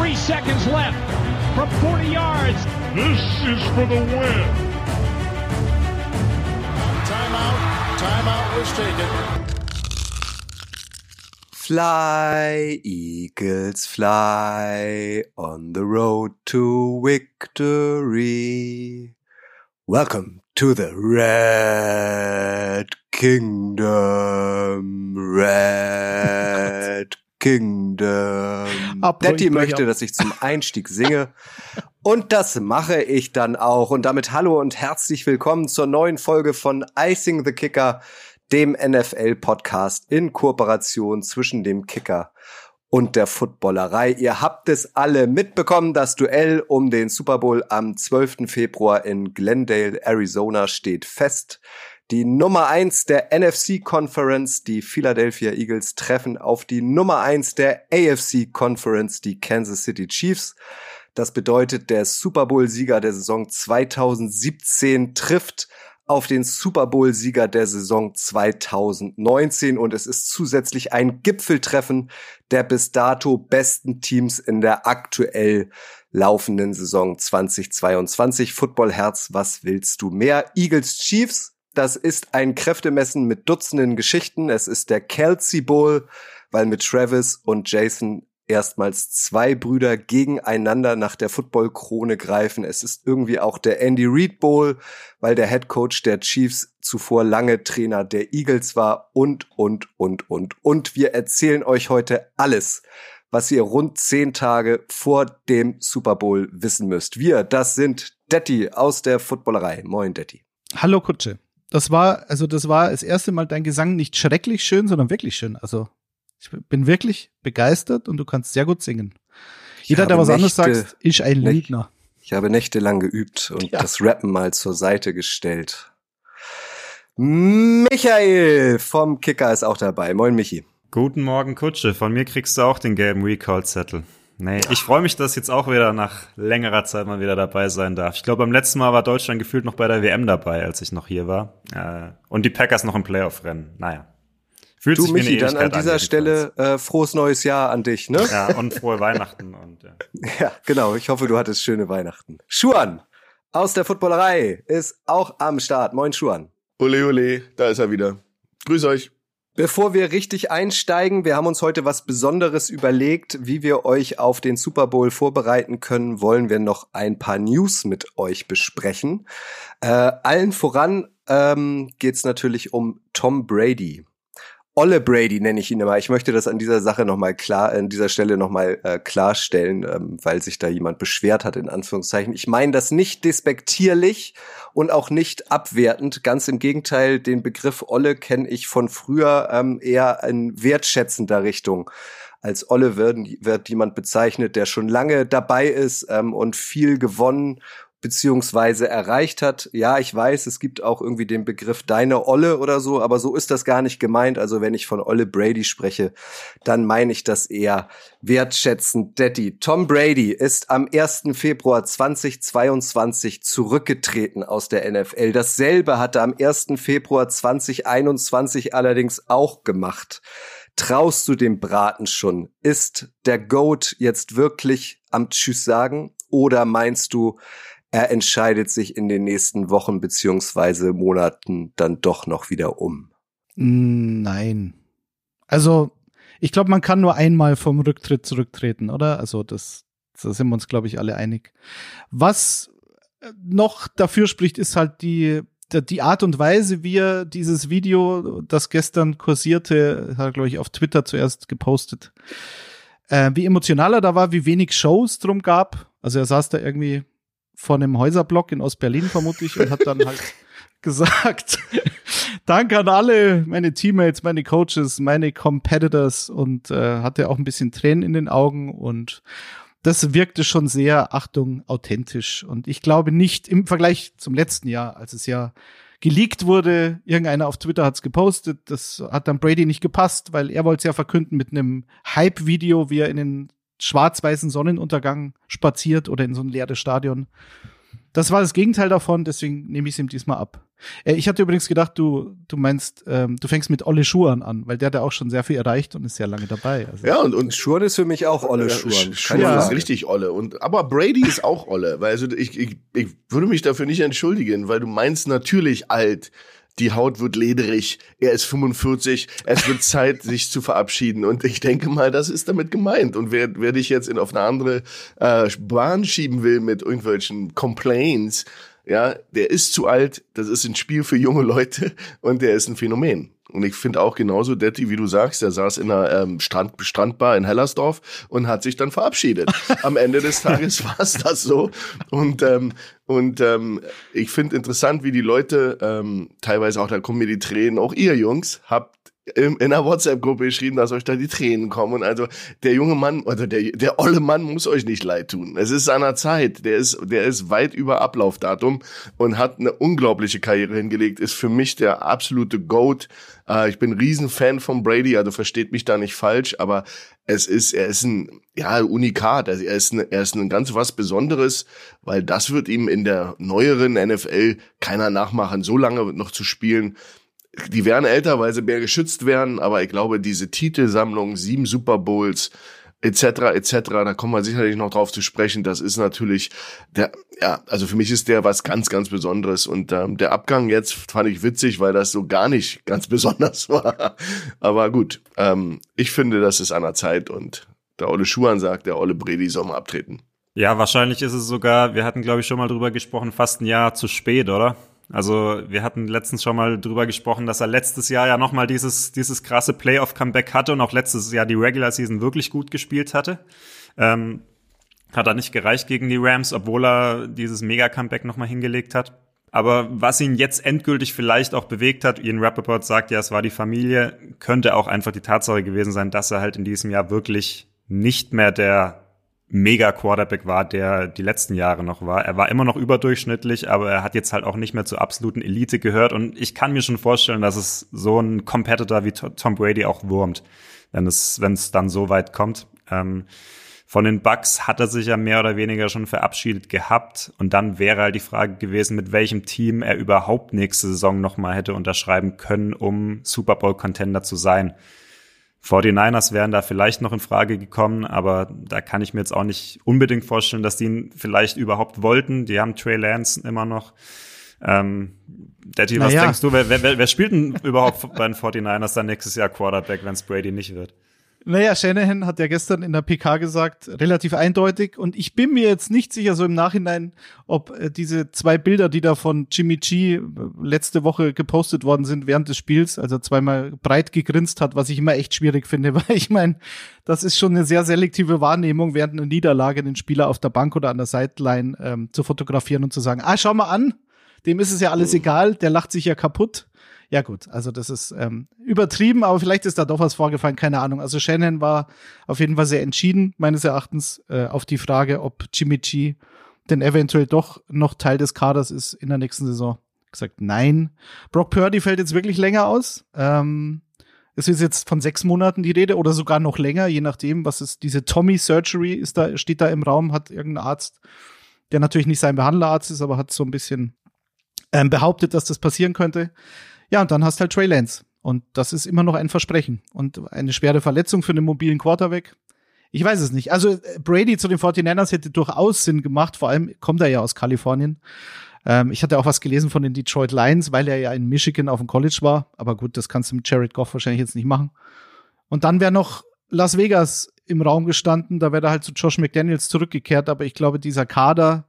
Three seconds left from 40 yards. This is for the win. Timeout. Timeout was taken. Fly, Eagles, fly on the road to victory. Welcome to the Red Kingdom. Red Kingdom. Daddy möchte, dass ich zum Einstieg singe. Und das mache ich dann auch. Und damit hallo und herzlich willkommen zur neuen Folge von Icing the Kicker, dem NFL-Podcast in Kooperation zwischen dem Kicker und der Footballerei. Ihr habt es alle mitbekommen. Das Duell um den Super Bowl am 12. Februar in Glendale, Arizona steht fest. Die Nummer eins der NFC Conference, die Philadelphia Eagles, treffen auf die Nummer eins der AFC Conference, die Kansas City Chiefs. Das bedeutet, der Super Bowl-Sieger der Saison 2017 trifft auf den Super Bowl-Sieger der Saison 2019 und es ist zusätzlich ein Gipfeltreffen der bis dato besten Teams in der aktuell laufenden Saison 2022. Football Herz, was willst du mehr? Eagles Chiefs das ist ein Kräftemessen mit Dutzenden Geschichten. Es ist der Kelsey Bowl, weil mit Travis und Jason erstmals zwei Brüder gegeneinander nach der Football-Krone greifen. Es ist irgendwie auch der Andy Reid Bowl, weil der Head Coach der Chiefs zuvor lange Trainer der Eagles war und, und, und, und, und. Wir erzählen euch heute alles, was ihr rund zehn Tage vor dem Super Bowl wissen müsst. Wir, das sind Detti aus der Footballerei. Moin, Detti. Hallo, Kutsche das war, also das war das erste Mal dein Gesang nicht schrecklich schön, sondern wirklich schön. Also ich bin wirklich begeistert und du kannst sehr gut singen. Jeder, der was Nächte, anderes sagt, ist ein Lügner. Ich habe nächtelang geübt und ja. das Rappen mal zur Seite gestellt. Michael vom Kicker ist auch dabei. Moin, Michi. Guten Morgen, Kutsche. Von mir kriegst du auch den gelben Recall-Zettel. Nee, ich freue mich, dass jetzt auch wieder nach längerer Zeit mal wieder dabei sein darf. Ich glaube, beim letzten Mal war Deutschland gefühlt noch bei der WM dabei, als ich noch hier war. Äh, und die Packers noch im Playoff-Rennen. Naja. Fühlt du, sich Michi, wie eine dann an dieser Stelle äh, frohes neues Jahr an dich, ne? Ja, und frohe Weihnachten. Und, ja. ja, genau. Ich hoffe, du hattest schöne Weihnachten. Schuan aus der Footballerei ist auch am Start. Moin, Schuan. Ole, ole, da ist er wieder. Grüß euch. Bevor wir richtig einsteigen, wir haben uns heute was Besonderes überlegt, wie wir euch auf den Super Bowl vorbereiten können, wollen wir noch ein paar News mit euch besprechen. Äh, allen voran ähm, geht es natürlich um Tom Brady. Olle Brady nenne ich ihn immer. Ich möchte das an dieser Sache nochmal klar, an dieser Stelle nochmal äh, klarstellen, ähm, weil sich da jemand beschwert hat, in Anführungszeichen. Ich meine das nicht despektierlich und auch nicht abwertend. Ganz im Gegenteil, den Begriff Olle kenne ich von früher ähm, eher in wertschätzender Richtung. Als Olle wird, wird jemand bezeichnet, der schon lange dabei ist ähm, und viel gewonnen beziehungsweise erreicht hat. Ja, ich weiß, es gibt auch irgendwie den Begriff deine Olle oder so, aber so ist das gar nicht gemeint. Also wenn ich von Olle Brady spreche, dann meine ich das eher wertschätzend. Daddy, Tom Brady ist am 1. Februar 2022 zurückgetreten aus der NFL. Dasselbe hat er am 1. Februar 2021 allerdings auch gemacht. Traust du dem Braten schon? Ist der Goat jetzt wirklich am Tschüss sagen? Oder meinst du, er entscheidet sich in den nächsten Wochen beziehungsweise Monaten dann doch noch wieder um. Nein. Also, ich glaube, man kann nur einmal vom Rücktritt zurücktreten, oder? Also, das, da sind wir uns, glaube ich, alle einig. Was noch dafür spricht, ist halt die, die Art und Weise, wie er dieses Video, das gestern kursierte, hat er, glaube ich, auf Twitter zuerst gepostet, äh, wie emotional er da war, wie wenig Shows drum gab. Also er saß da irgendwie von einem Häuserblock in Ostberlin vermutlich und hat dann halt gesagt, danke an alle meine Teammates, meine Coaches, meine Competitors und äh, hatte auch ein bisschen Tränen in den Augen und das wirkte schon sehr, Achtung, authentisch. Und ich glaube nicht im Vergleich zum letzten Jahr, als es ja geleakt wurde, irgendeiner auf Twitter hat es gepostet, das hat dann Brady nicht gepasst, weil er wollte es ja verkünden mit einem Hype-Video, wie er in den schwarz-weißen Sonnenuntergang spaziert oder in so ein leeres Stadion. Das war das Gegenteil davon, deswegen nehme ich es ihm diesmal ab. Äh, ich hatte übrigens gedacht, du, du meinst, ähm, du fängst mit Olle Schuhan an, weil der hat ja auch schon sehr viel erreicht und ist sehr lange dabei. Also. Ja, und, und Schuhan ist für mich auch Olle Schuhan. Schuhan ja. ist richtig Olle. Und, aber Brady ist auch Olle, weil also ich, ich, ich würde mich dafür nicht entschuldigen, weil du meinst natürlich alt die Haut wird lederig, er ist 45, es wird Zeit, sich zu verabschieden. Und ich denke mal, das ist damit gemeint. Und wer, wer dich jetzt in, auf eine andere äh, Bahn schieben will mit irgendwelchen Complaints, ja, der ist zu alt, das ist ein Spiel für junge Leute und der ist ein Phänomen. Und ich finde auch genauso, Detti, wie du sagst, der saß in einer ähm, Strand, Strandbar in Hellersdorf und hat sich dann verabschiedet. Am Ende des Tages war es das so. Und, ähm, und ähm, ich finde interessant, wie die Leute, ähm, teilweise auch, da kommen mir die Tränen, auch ihr Jungs, habt in einer WhatsApp-Gruppe geschrieben, dass euch da die Tränen kommen. Und also der junge Mann oder der, der olle Mann muss euch nicht leid tun. Es ist seiner Zeit. Der ist, der ist weit über Ablaufdatum und hat eine unglaubliche Karriere hingelegt. Ist für mich der absolute Goat. Äh, ich bin Riesenfan von Brady, also versteht mich da nicht falsch, aber es ist, er ist ein, ja, Unikat. Also er ist, ein, er ist ein ganz was Besonderes, weil das wird ihm in der neueren NFL keiner nachmachen, so lange noch zu spielen die werden älter, weil sie mehr geschützt werden, aber ich glaube, diese Titelsammlung, sieben Super Bowls, etc. etc. Da kommen wir sicherlich noch drauf zu sprechen. Das ist natürlich der, ja, also für mich ist der was ganz, ganz Besonderes und ähm, der Abgang jetzt fand ich witzig, weil das so gar nicht ganz besonders war. Aber gut, ähm, ich finde, das ist an der Zeit und der Olle Schuhan sagt, der Olle Bredi soll mal abtreten. Ja, wahrscheinlich ist es sogar, wir hatten glaube ich schon mal drüber gesprochen, fast ein Jahr zu spät, oder? Also wir hatten letztens schon mal drüber gesprochen, dass er letztes Jahr ja nochmal dieses, dieses krasse Playoff-Comeback hatte und auch letztes Jahr die Regular Season wirklich gut gespielt hatte. Ähm, hat er nicht gereicht gegen die Rams, obwohl er dieses Mega-Comeback nochmal hingelegt hat. Aber was ihn jetzt endgültig vielleicht auch bewegt hat, Ian Rappaport sagt ja, es war die Familie, könnte auch einfach die Tatsache gewesen sein, dass er halt in diesem Jahr wirklich nicht mehr der mega Quarterback war, der die letzten Jahre noch war. Er war immer noch überdurchschnittlich, aber er hat jetzt halt auch nicht mehr zur absoluten Elite gehört. Und ich kann mir schon vorstellen, dass es so ein Competitor wie Tom Brady auch wurmt, wenn es, wenn es dann so weit kommt. Ähm, von den Bucks hat er sich ja mehr oder weniger schon verabschiedet gehabt. Und dann wäre halt die Frage gewesen, mit welchem Team er überhaupt nächste Saison nochmal hätte unterschreiben können, um Super Bowl Contender zu sein. 49ers wären da vielleicht noch in Frage gekommen, aber da kann ich mir jetzt auch nicht unbedingt vorstellen, dass die ihn vielleicht überhaupt wollten. Die haben Trey Lance immer noch. Ähm, Daddy, was denkst du, wer, wer, wer spielt denn überhaupt bei den 49ers dann nächstes Jahr Quarterback, wenn es Brady nicht wird? Naja, Shanahan hat ja gestern in der PK gesagt, relativ eindeutig. Und ich bin mir jetzt nicht sicher, so im Nachhinein, ob äh, diese zwei Bilder, die da von Jimmy G äh, letzte Woche gepostet worden sind während des Spiels, also zweimal breit gegrinst hat, was ich immer echt schwierig finde, weil ich meine, das ist schon eine sehr selektive Wahrnehmung, während einer Niederlage den Spieler auf der Bank oder an der Sideline ähm, zu fotografieren und zu sagen, ah, schau mal an, dem ist es ja alles egal, der lacht sich ja kaputt. Ja gut, also das ist ähm, übertrieben, aber vielleicht ist da doch was vorgefallen, keine Ahnung. Also Shannon war auf jeden Fall sehr entschieden, meines Erachtens, äh, auf die Frage, ob Jimmy G denn eventuell doch noch Teil des Kaders ist in der nächsten Saison. Gesagt, nein. Brock Purdy fällt jetzt wirklich länger aus. Ähm, es ist jetzt von sechs Monaten die Rede oder sogar noch länger, je nachdem, was ist. Diese Tommy Surgery ist da, steht da im Raum, hat irgendein Arzt, der natürlich nicht sein Behandlerarzt ist, aber hat so ein bisschen ähm, behauptet, dass das passieren könnte. Ja, und dann hast halt Trey Lance. Und das ist immer noch ein Versprechen. Und eine schwere Verletzung für einen mobilen Quarterback. Ich weiß es nicht. Also äh, Brady zu den 49ers hätte durchaus Sinn gemacht. Vor allem kommt er ja aus Kalifornien. Ähm, ich hatte auch was gelesen von den Detroit Lions, weil er ja in Michigan auf dem College war. Aber gut, das kannst du mit Jared Goff wahrscheinlich jetzt nicht machen. Und dann wäre noch Las Vegas im Raum gestanden. Da wäre er halt zu Josh McDaniels zurückgekehrt. Aber ich glaube, dieser Kader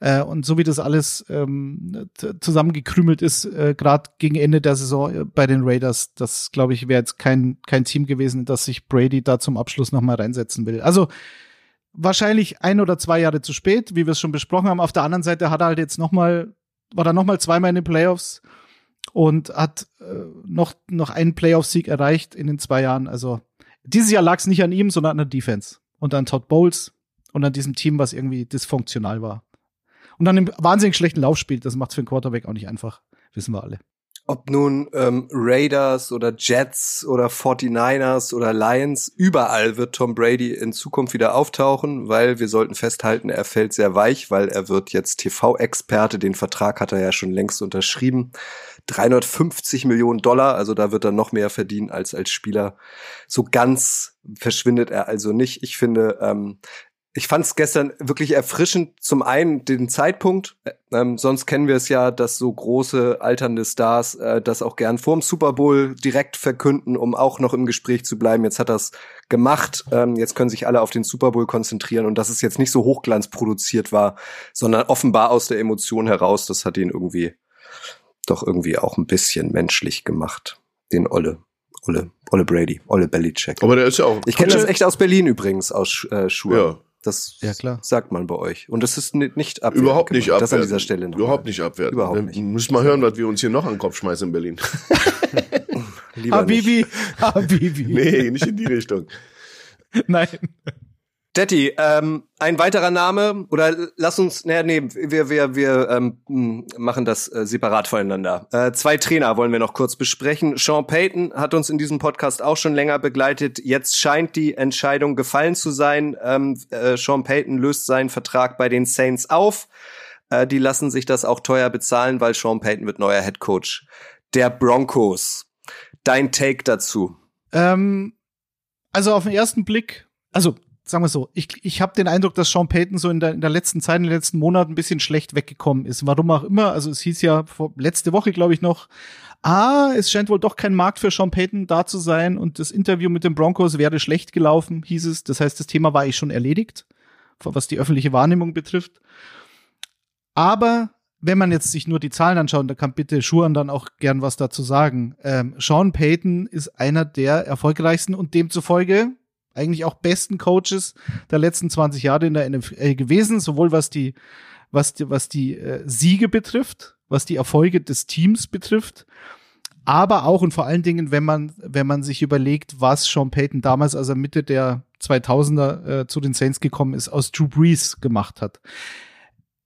äh, und so wie das alles ähm, zusammengekrümelt ist, äh, gerade gegen Ende der Saison äh, bei den Raiders, das glaube ich wäre jetzt kein, kein Team gewesen, das sich Brady da zum Abschluss nochmal reinsetzen will. Also wahrscheinlich ein oder zwei Jahre zu spät, wie wir es schon besprochen haben. Auf der anderen Seite hat er halt jetzt nochmal, war da nochmal zweimal in den Playoffs und hat äh, noch, noch einen Playoff-Sieg erreicht in den zwei Jahren. Also dieses Jahr lag es nicht an ihm, sondern an der Defense und an Todd Bowles und an diesem Team, was irgendwie dysfunktional war und dann im wahnsinnig schlechten Lauf spielt, das macht für einen Quarterback auch nicht einfach, wissen wir alle. ob nun ähm, Raiders oder Jets oder 49ers oder Lions, überall wird Tom Brady in Zukunft wieder auftauchen, weil wir sollten festhalten, er fällt sehr weich, weil er wird jetzt TV-Experte, den Vertrag hat er ja schon längst unterschrieben. 350 Millionen Dollar, also da wird er noch mehr verdienen als als Spieler. So ganz verschwindet er also nicht. Ich finde, ähm, ich fand es gestern wirklich erfrischend. Zum einen den Zeitpunkt. Ähm, sonst kennen wir es ja, dass so große alternde Stars äh, das auch gern vorm Super Bowl direkt verkünden, um auch noch im Gespräch zu bleiben. Jetzt hat das gemacht. Ähm, jetzt können sich alle auf den Super Bowl konzentrieren und dass es jetzt nicht so hochglanz produziert war, sondern offenbar aus der Emotion heraus. Das hat ihn irgendwie doch irgendwie auch ein bisschen menschlich gemacht. Den Olle. Olle, Olle Brady, Olle Bellycheck. Aber der ist ja auch. Ich kenne das echt aus Berlin übrigens, aus äh, Schuhe. Ja. Das ja, klar. sagt man bei euch. Und das ist nicht abwertend. Überhaupt nicht abwertend. Das an dieser Stelle noch. Überhaupt nicht abwertend. Überhaupt nicht. Müssen mal hören, was wir uns hier noch an den Kopf schmeißen in Berlin. Lieber Habibi. Nicht. Habibi. Nee, nicht in die Richtung. Nein. Detti, ähm, ein weiterer Name oder lass uns, naja, nee, wir wir wir ähm, machen das äh, separat voneinander. Äh, zwei Trainer wollen wir noch kurz besprechen. Sean Payton hat uns in diesem Podcast auch schon länger begleitet. Jetzt scheint die Entscheidung gefallen zu sein. Ähm, äh, Sean Payton löst seinen Vertrag bei den Saints auf. Äh, die lassen sich das auch teuer bezahlen, weil Sean Payton wird neuer Head Coach der Broncos. Dein Take dazu? Ähm, also auf den ersten Blick, also sagen wir so, ich, ich habe den Eindruck, dass Sean Payton so in der, in der letzten Zeit, in den letzten Monaten ein bisschen schlecht weggekommen ist. Warum auch immer, also es hieß ja vor, letzte Woche, glaube ich, noch, ah, es scheint wohl doch kein Markt für Sean Payton da zu sein und das Interview mit den Broncos wäre schlecht gelaufen, hieß es. Das heißt, das Thema war ich schon erledigt, was die öffentliche Wahrnehmung betrifft. Aber wenn man jetzt sich nur die Zahlen anschaut, da kann bitte Schuhan dann auch gern was dazu sagen. Ähm, Sean Payton ist einer der erfolgreichsten und demzufolge eigentlich auch besten Coaches der letzten 20 Jahre in der NFL gewesen, sowohl was die, was die, was die äh, Siege betrifft, was die Erfolge des Teams betrifft, aber auch und vor allen Dingen, wenn man, wenn man sich überlegt, was Sean Payton damals, als er Mitte der 2000er äh, zu den Saints gekommen ist, aus Drew Brees gemacht hat.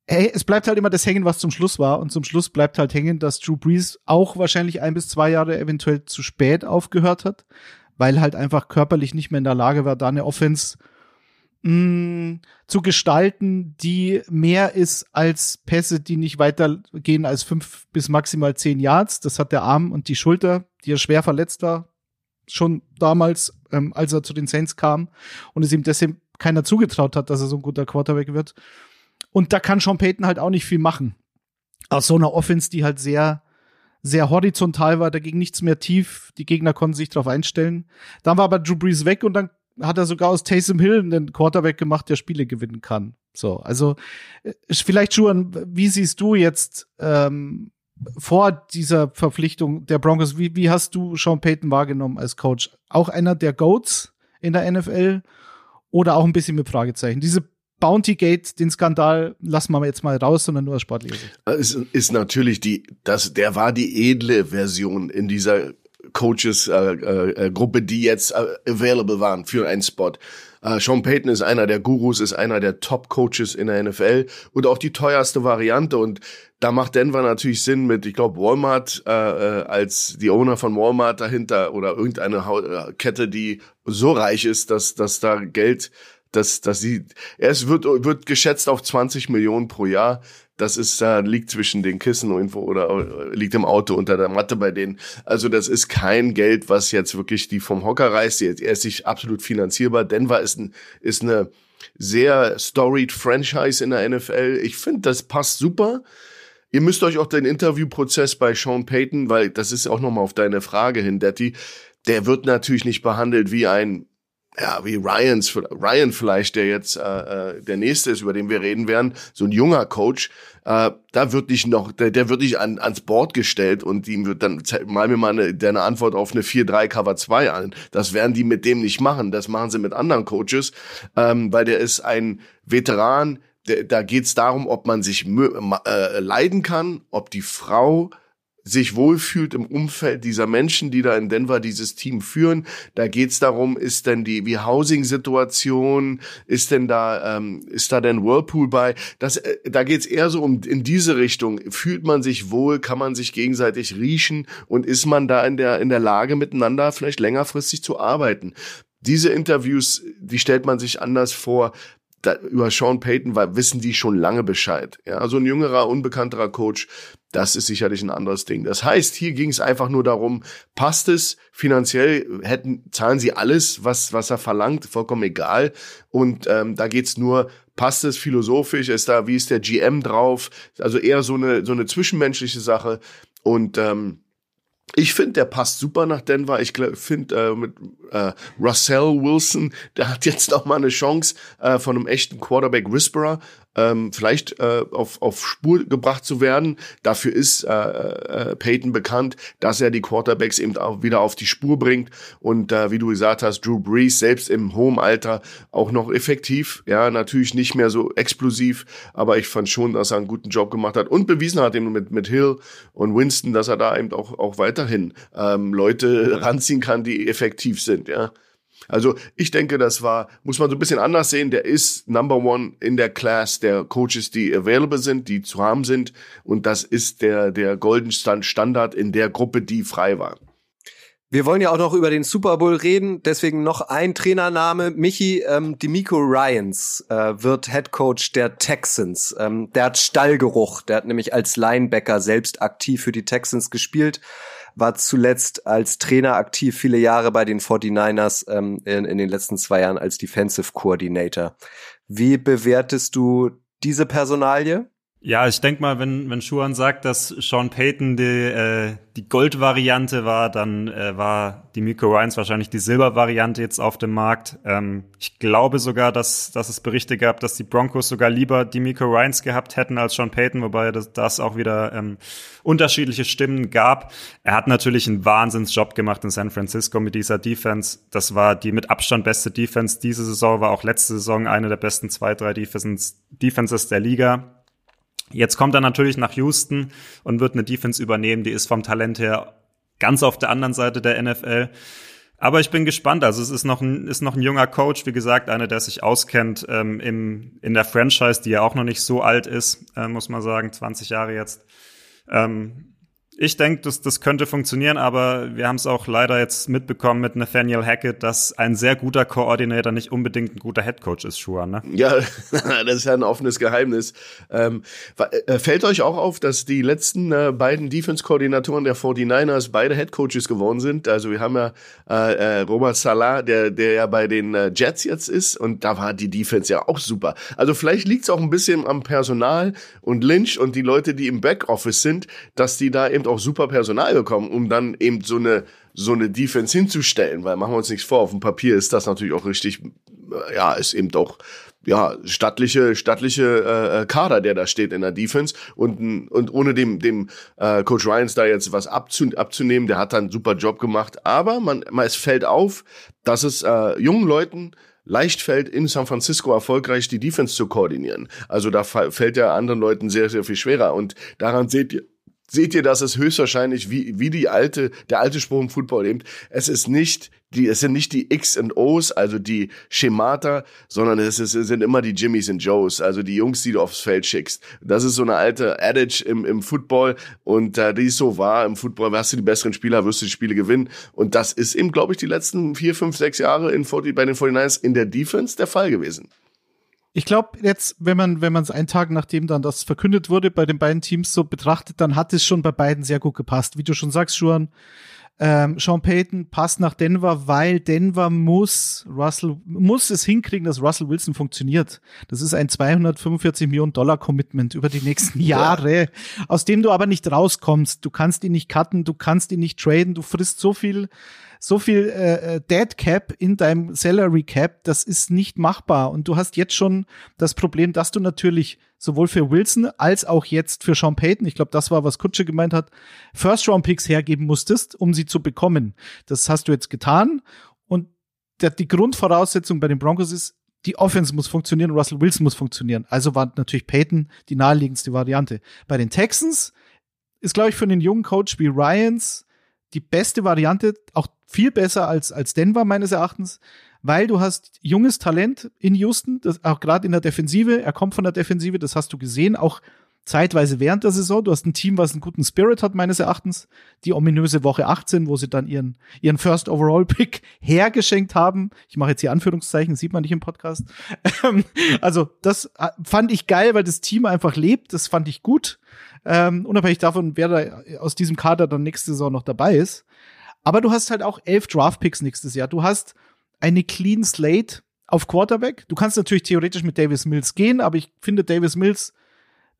Hey, es bleibt halt immer das hängen, was zum Schluss war. Und zum Schluss bleibt halt hängen, dass Drew Brees auch wahrscheinlich ein bis zwei Jahre eventuell zu spät aufgehört hat weil halt einfach körperlich nicht mehr in der Lage war, da eine Offense mh, mm, zu gestalten, die mehr ist als Pässe, die nicht weitergehen als fünf bis maximal zehn Yards. Das hat der Arm und die Schulter, die er schwer verletzt war, schon damals, ähm, als er zu den Saints kam und es ihm deswegen keiner zugetraut hat, dass er so ein guter Quarterback wird. Und da kann Sean Payton halt auch nicht viel machen. Aus so einer Offense, die halt sehr sehr horizontal war, dagegen nichts mehr tief. Die Gegner konnten sich darauf einstellen. Dann war aber Drew Brees weg und dann hat er sogar aus Taysom Hill einen Quarterback gemacht, der Spiele gewinnen kann. So, also äh, vielleicht Juan, wie siehst du jetzt ähm, vor dieser Verpflichtung der Broncos, wie, wie hast du Sean Payton wahrgenommen als Coach? Auch einer der Goats in der NFL oder auch ein bisschen mit Fragezeichen? Diese Bounty Gate, den Skandal, lassen wir jetzt mal raus, sondern nur als sportliche Sicht. Es ist natürlich die, das, der war die edle Version in dieser Coaches äh, äh, Gruppe, die jetzt äh, available waren für einen Spot. Uh, Sean Payton ist einer der Gurus, ist einer der Top-Coaches in der NFL und auch die teuerste Variante. Und da macht Denver natürlich Sinn mit, ich glaube, Walmart äh, äh, als die Owner von Walmart dahinter oder irgendeine Kette, die so reich ist, dass, dass da Geld dass, dass sie, es wird, wird geschätzt auf 20 Millionen pro Jahr. Das ist, da liegt zwischen den Kissen irgendwo oder liegt im Auto unter der Matte bei denen. Also das ist kein Geld, was jetzt wirklich die vom Hocker reißt. Er ist sich absolut finanzierbar. Denver ist, ein, ist eine sehr storied Franchise in der NFL. Ich finde, das passt super. Ihr müsst euch auch den Interviewprozess bei Sean Payton, weil das ist auch nochmal auf deine Frage hin, Detti, der wird natürlich nicht behandelt wie ein ja, wie Ryans, Ryan vielleicht, der jetzt äh, äh, der nächste ist, über den wir reden werden, so ein junger Coach, äh, da wird dich noch, der, der wird dich an, ans Board gestellt und ihm wird dann, mal mir mal eine, deine Antwort auf eine 4-3 Cover 2 an. Das werden die mit dem nicht machen. Das machen sie mit anderen Coaches, ähm, weil der ist ein Veteran, der, da geht's darum, ob man sich äh, leiden kann, ob die Frau sich wohlfühlt im Umfeld dieser Menschen, die da in Denver dieses Team führen. Da geht's darum, ist denn die wie Housing-Situation, ist denn da ähm, ist da denn Whirlpool bei? Das, äh, da geht's eher so um in diese Richtung. Fühlt man sich wohl? Kann man sich gegenseitig riechen? Und ist man da in der in der Lage miteinander vielleicht längerfristig zu arbeiten? Diese Interviews, die stellt man sich anders vor da, über Sean Payton weil wissen die schon lange Bescheid. Ja, also ein jüngerer, unbekannterer Coach, das ist sicherlich ein anderes Ding. Das heißt, hier ging es einfach nur darum, passt es finanziell, hätten zahlen sie alles, was was er verlangt, vollkommen egal. Und ähm, da geht's nur, passt es philosophisch, ist da, wie ist der GM drauf? Also eher so eine so eine zwischenmenschliche Sache. Und ähm, ich finde, der passt super nach Denver. Ich finde äh, mit äh, Russell Wilson, der hat jetzt noch mal eine Chance äh, von einem echten Quarterback Whisperer ähm, vielleicht äh, auf, auf Spur gebracht zu werden. Dafür ist äh, äh, Peyton bekannt, dass er die Quarterbacks eben auch wieder auf die Spur bringt. Und äh, wie du gesagt hast, Drew Brees selbst im hohen Alter auch noch effektiv. Ja, natürlich nicht mehr so explosiv, aber ich fand schon, dass er einen guten Job gemacht hat und bewiesen hat eben mit, mit Hill und Winston, dass er da eben auch, auch weiterhin ähm, Leute ranziehen kann, die effektiv sind. Ja. Also ich denke, das war, muss man so ein bisschen anders sehen. Der ist Number One in der Class der Coaches, die available sind, die zu haben sind. Und das ist der, der Golden Standard in der Gruppe, die frei war. Wir wollen ja auch noch über den Super Bowl reden, deswegen noch ein Trainername. Michi, ähm, Demico Ryans äh, wird Head Coach der Texans. Ähm, der hat Stallgeruch, der hat nämlich als Linebacker selbst aktiv für die Texans gespielt war zuletzt als Trainer aktiv, viele Jahre bei den 49ers ähm, in, in den letzten zwei Jahren als Defensive Coordinator. Wie bewertest du diese Personalie? Ja, ich denk mal, wenn, wenn Schuhan sagt, dass Sean Payton die, äh, die Gold-Variante war, dann äh, war die Miko Ryans wahrscheinlich die Silber-Variante jetzt auf dem Markt. Ähm, ich glaube sogar, dass, dass es Berichte gab, dass die Broncos sogar lieber die Miko Ryans gehabt hätten als Sean Payton, wobei das, das auch wieder ähm, unterschiedliche Stimmen gab. Er hat natürlich einen Wahnsinnsjob gemacht in San Francisco mit dieser Defense. Das war die mit Abstand beste Defense diese Saison, war auch letzte Saison eine der besten zwei, drei Defenses, Defenses der Liga Jetzt kommt er natürlich nach Houston und wird eine Defense übernehmen, die ist vom Talent her ganz auf der anderen Seite der NFL. Aber ich bin gespannt. Also es ist noch ein, ist noch ein junger Coach, wie gesagt, einer, der sich auskennt ähm, im, in der Franchise, die ja auch noch nicht so alt ist, äh, muss man sagen, 20 Jahre jetzt. Ähm, ich denke, das, das könnte funktionieren, aber wir haben es auch leider jetzt mitbekommen mit Nathaniel Hackett, dass ein sehr guter Koordinator nicht unbedingt ein guter Headcoach ist, Schuhan, ne? Ja, das ist ja ein offenes Geheimnis. Ähm, äh, fällt euch auch auf, dass die letzten äh, beiden Defense-Koordinatoren der 49ers beide Headcoaches geworden sind? Also wir haben ja äh, äh, Robert Salah, der, der ja bei den äh, Jets jetzt ist und da war die Defense ja auch super. Also vielleicht liegt es auch ein bisschen am Personal und Lynch und die Leute, die im Backoffice sind, dass die da eben eben auch super Personal bekommen, um dann eben so eine so eine Defense hinzustellen, weil machen wir uns nichts vor, auf dem Papier ist das natürlich auch richtig, ja, ist eben doch ja stattliche stattliche äh, äh, Kader, der da steht in der Defense und und ohne dem dem äh, Coach Ryans da jetzt was abzu, abzunehmen, der hat dann einen super Job gemacht, aber man, man es fällt auf, dass es äh, jungen Leuten leicht fällt, in San Francisco erfolgreich die Defense zu koordinieren. Also da fällt ja anderen Leuten sehr, sehr viel schwerer. Und daran seht ihr, seht ihr, dass es höchstwahrscheinlich wie, wie die alte, der alte Spruch im Football eben, es ist nicht die, es sind nicht die X und O's, also die Schemata, sondern es, ist, es sind immer die Jimmys und Joes, also die Jungs, die du aufs Feld schickst. Das ist so eine alte Adage im, im Football und äh, die ist so wahr. Im Football hast du die besseren Spieler, wirst du die Spiele gewinnen. Und das ist eben, glaube ich, die letzten vier, fünf, sechs Jahre in 40, bei den 49ers in der Defense der Fall gewesen. Ich glaube, jetzt, wenn man, wenn man es einen Tag nachdem dann das verkündet wurde, bei den beiden Teams so betrachtet, dann hat es schon bei beiden sehr gut gepasst. Wie du schon sagst, Schuan, ähm, Sean Payton passt nach Denver, weil Denver muss Russell, muss es hinkriegen, dass Russell Wilson funktioniert. Das ist ein 245 Millionen Dollar Commitment über die nächsten Jahre, aus dem du aber nicht rauskommst. Du kannst ihn nicht cutten, du kannst ihn nicht traden, du frisst so viel so viel äh, äh, Dead Cap in deinem Salary Cap, das ist nicht machbar. Und du hast jetzt schon das Problem, dass du natürlich sowohl für Wilson als auch jetzt für Sean Payton, ich glaube, das war, was Kutsche gemeint hat, First-Round-Picks hergeben musstest, um sie zu bekommen. Das hast du jetzt getan. Und der, die Grundvoraussetzung bei den Broncos ist, die Offense muss funktionieren, Russell Wilson muss funktionieren. Also war natürlich Payton die naheliegendste Variante. Bei den Texans ist, glaube ich, für einen jungen Coach wie Ryans die beste Variante, auch viel besser als, als Denver meines Erachtens, weil du hast junges Talent in Houston, das, auch gerade in der Defensive, er kommt von der Defensive, das hast du gesehen, auch zeitweise während der Saison. Du hast ein Team, was einen guten Spirit hat, meines Erachtens. Die ominöse Woche 18, wo sie dann ihren, ihren First Overall Pick hergeschenkt haben. Ich mache jetzt hier Anführungszeichen, sieht man nicht im Podcast. Ähm, also, das äh, fand ich geil, weil das Team einfach lebt. Das fand ich gut. Ähm, unabhängig davon, wer da aus diesem Kader dann nächste Saison noch dabei ist. Aber du hast halt auch elf Draft Picks nächstes Jahr. Du hast eine clean Slate auf Quarterback. Du kannst natürlich theoretisch mit Davis Mills gehen, aber ich finde Davis Mills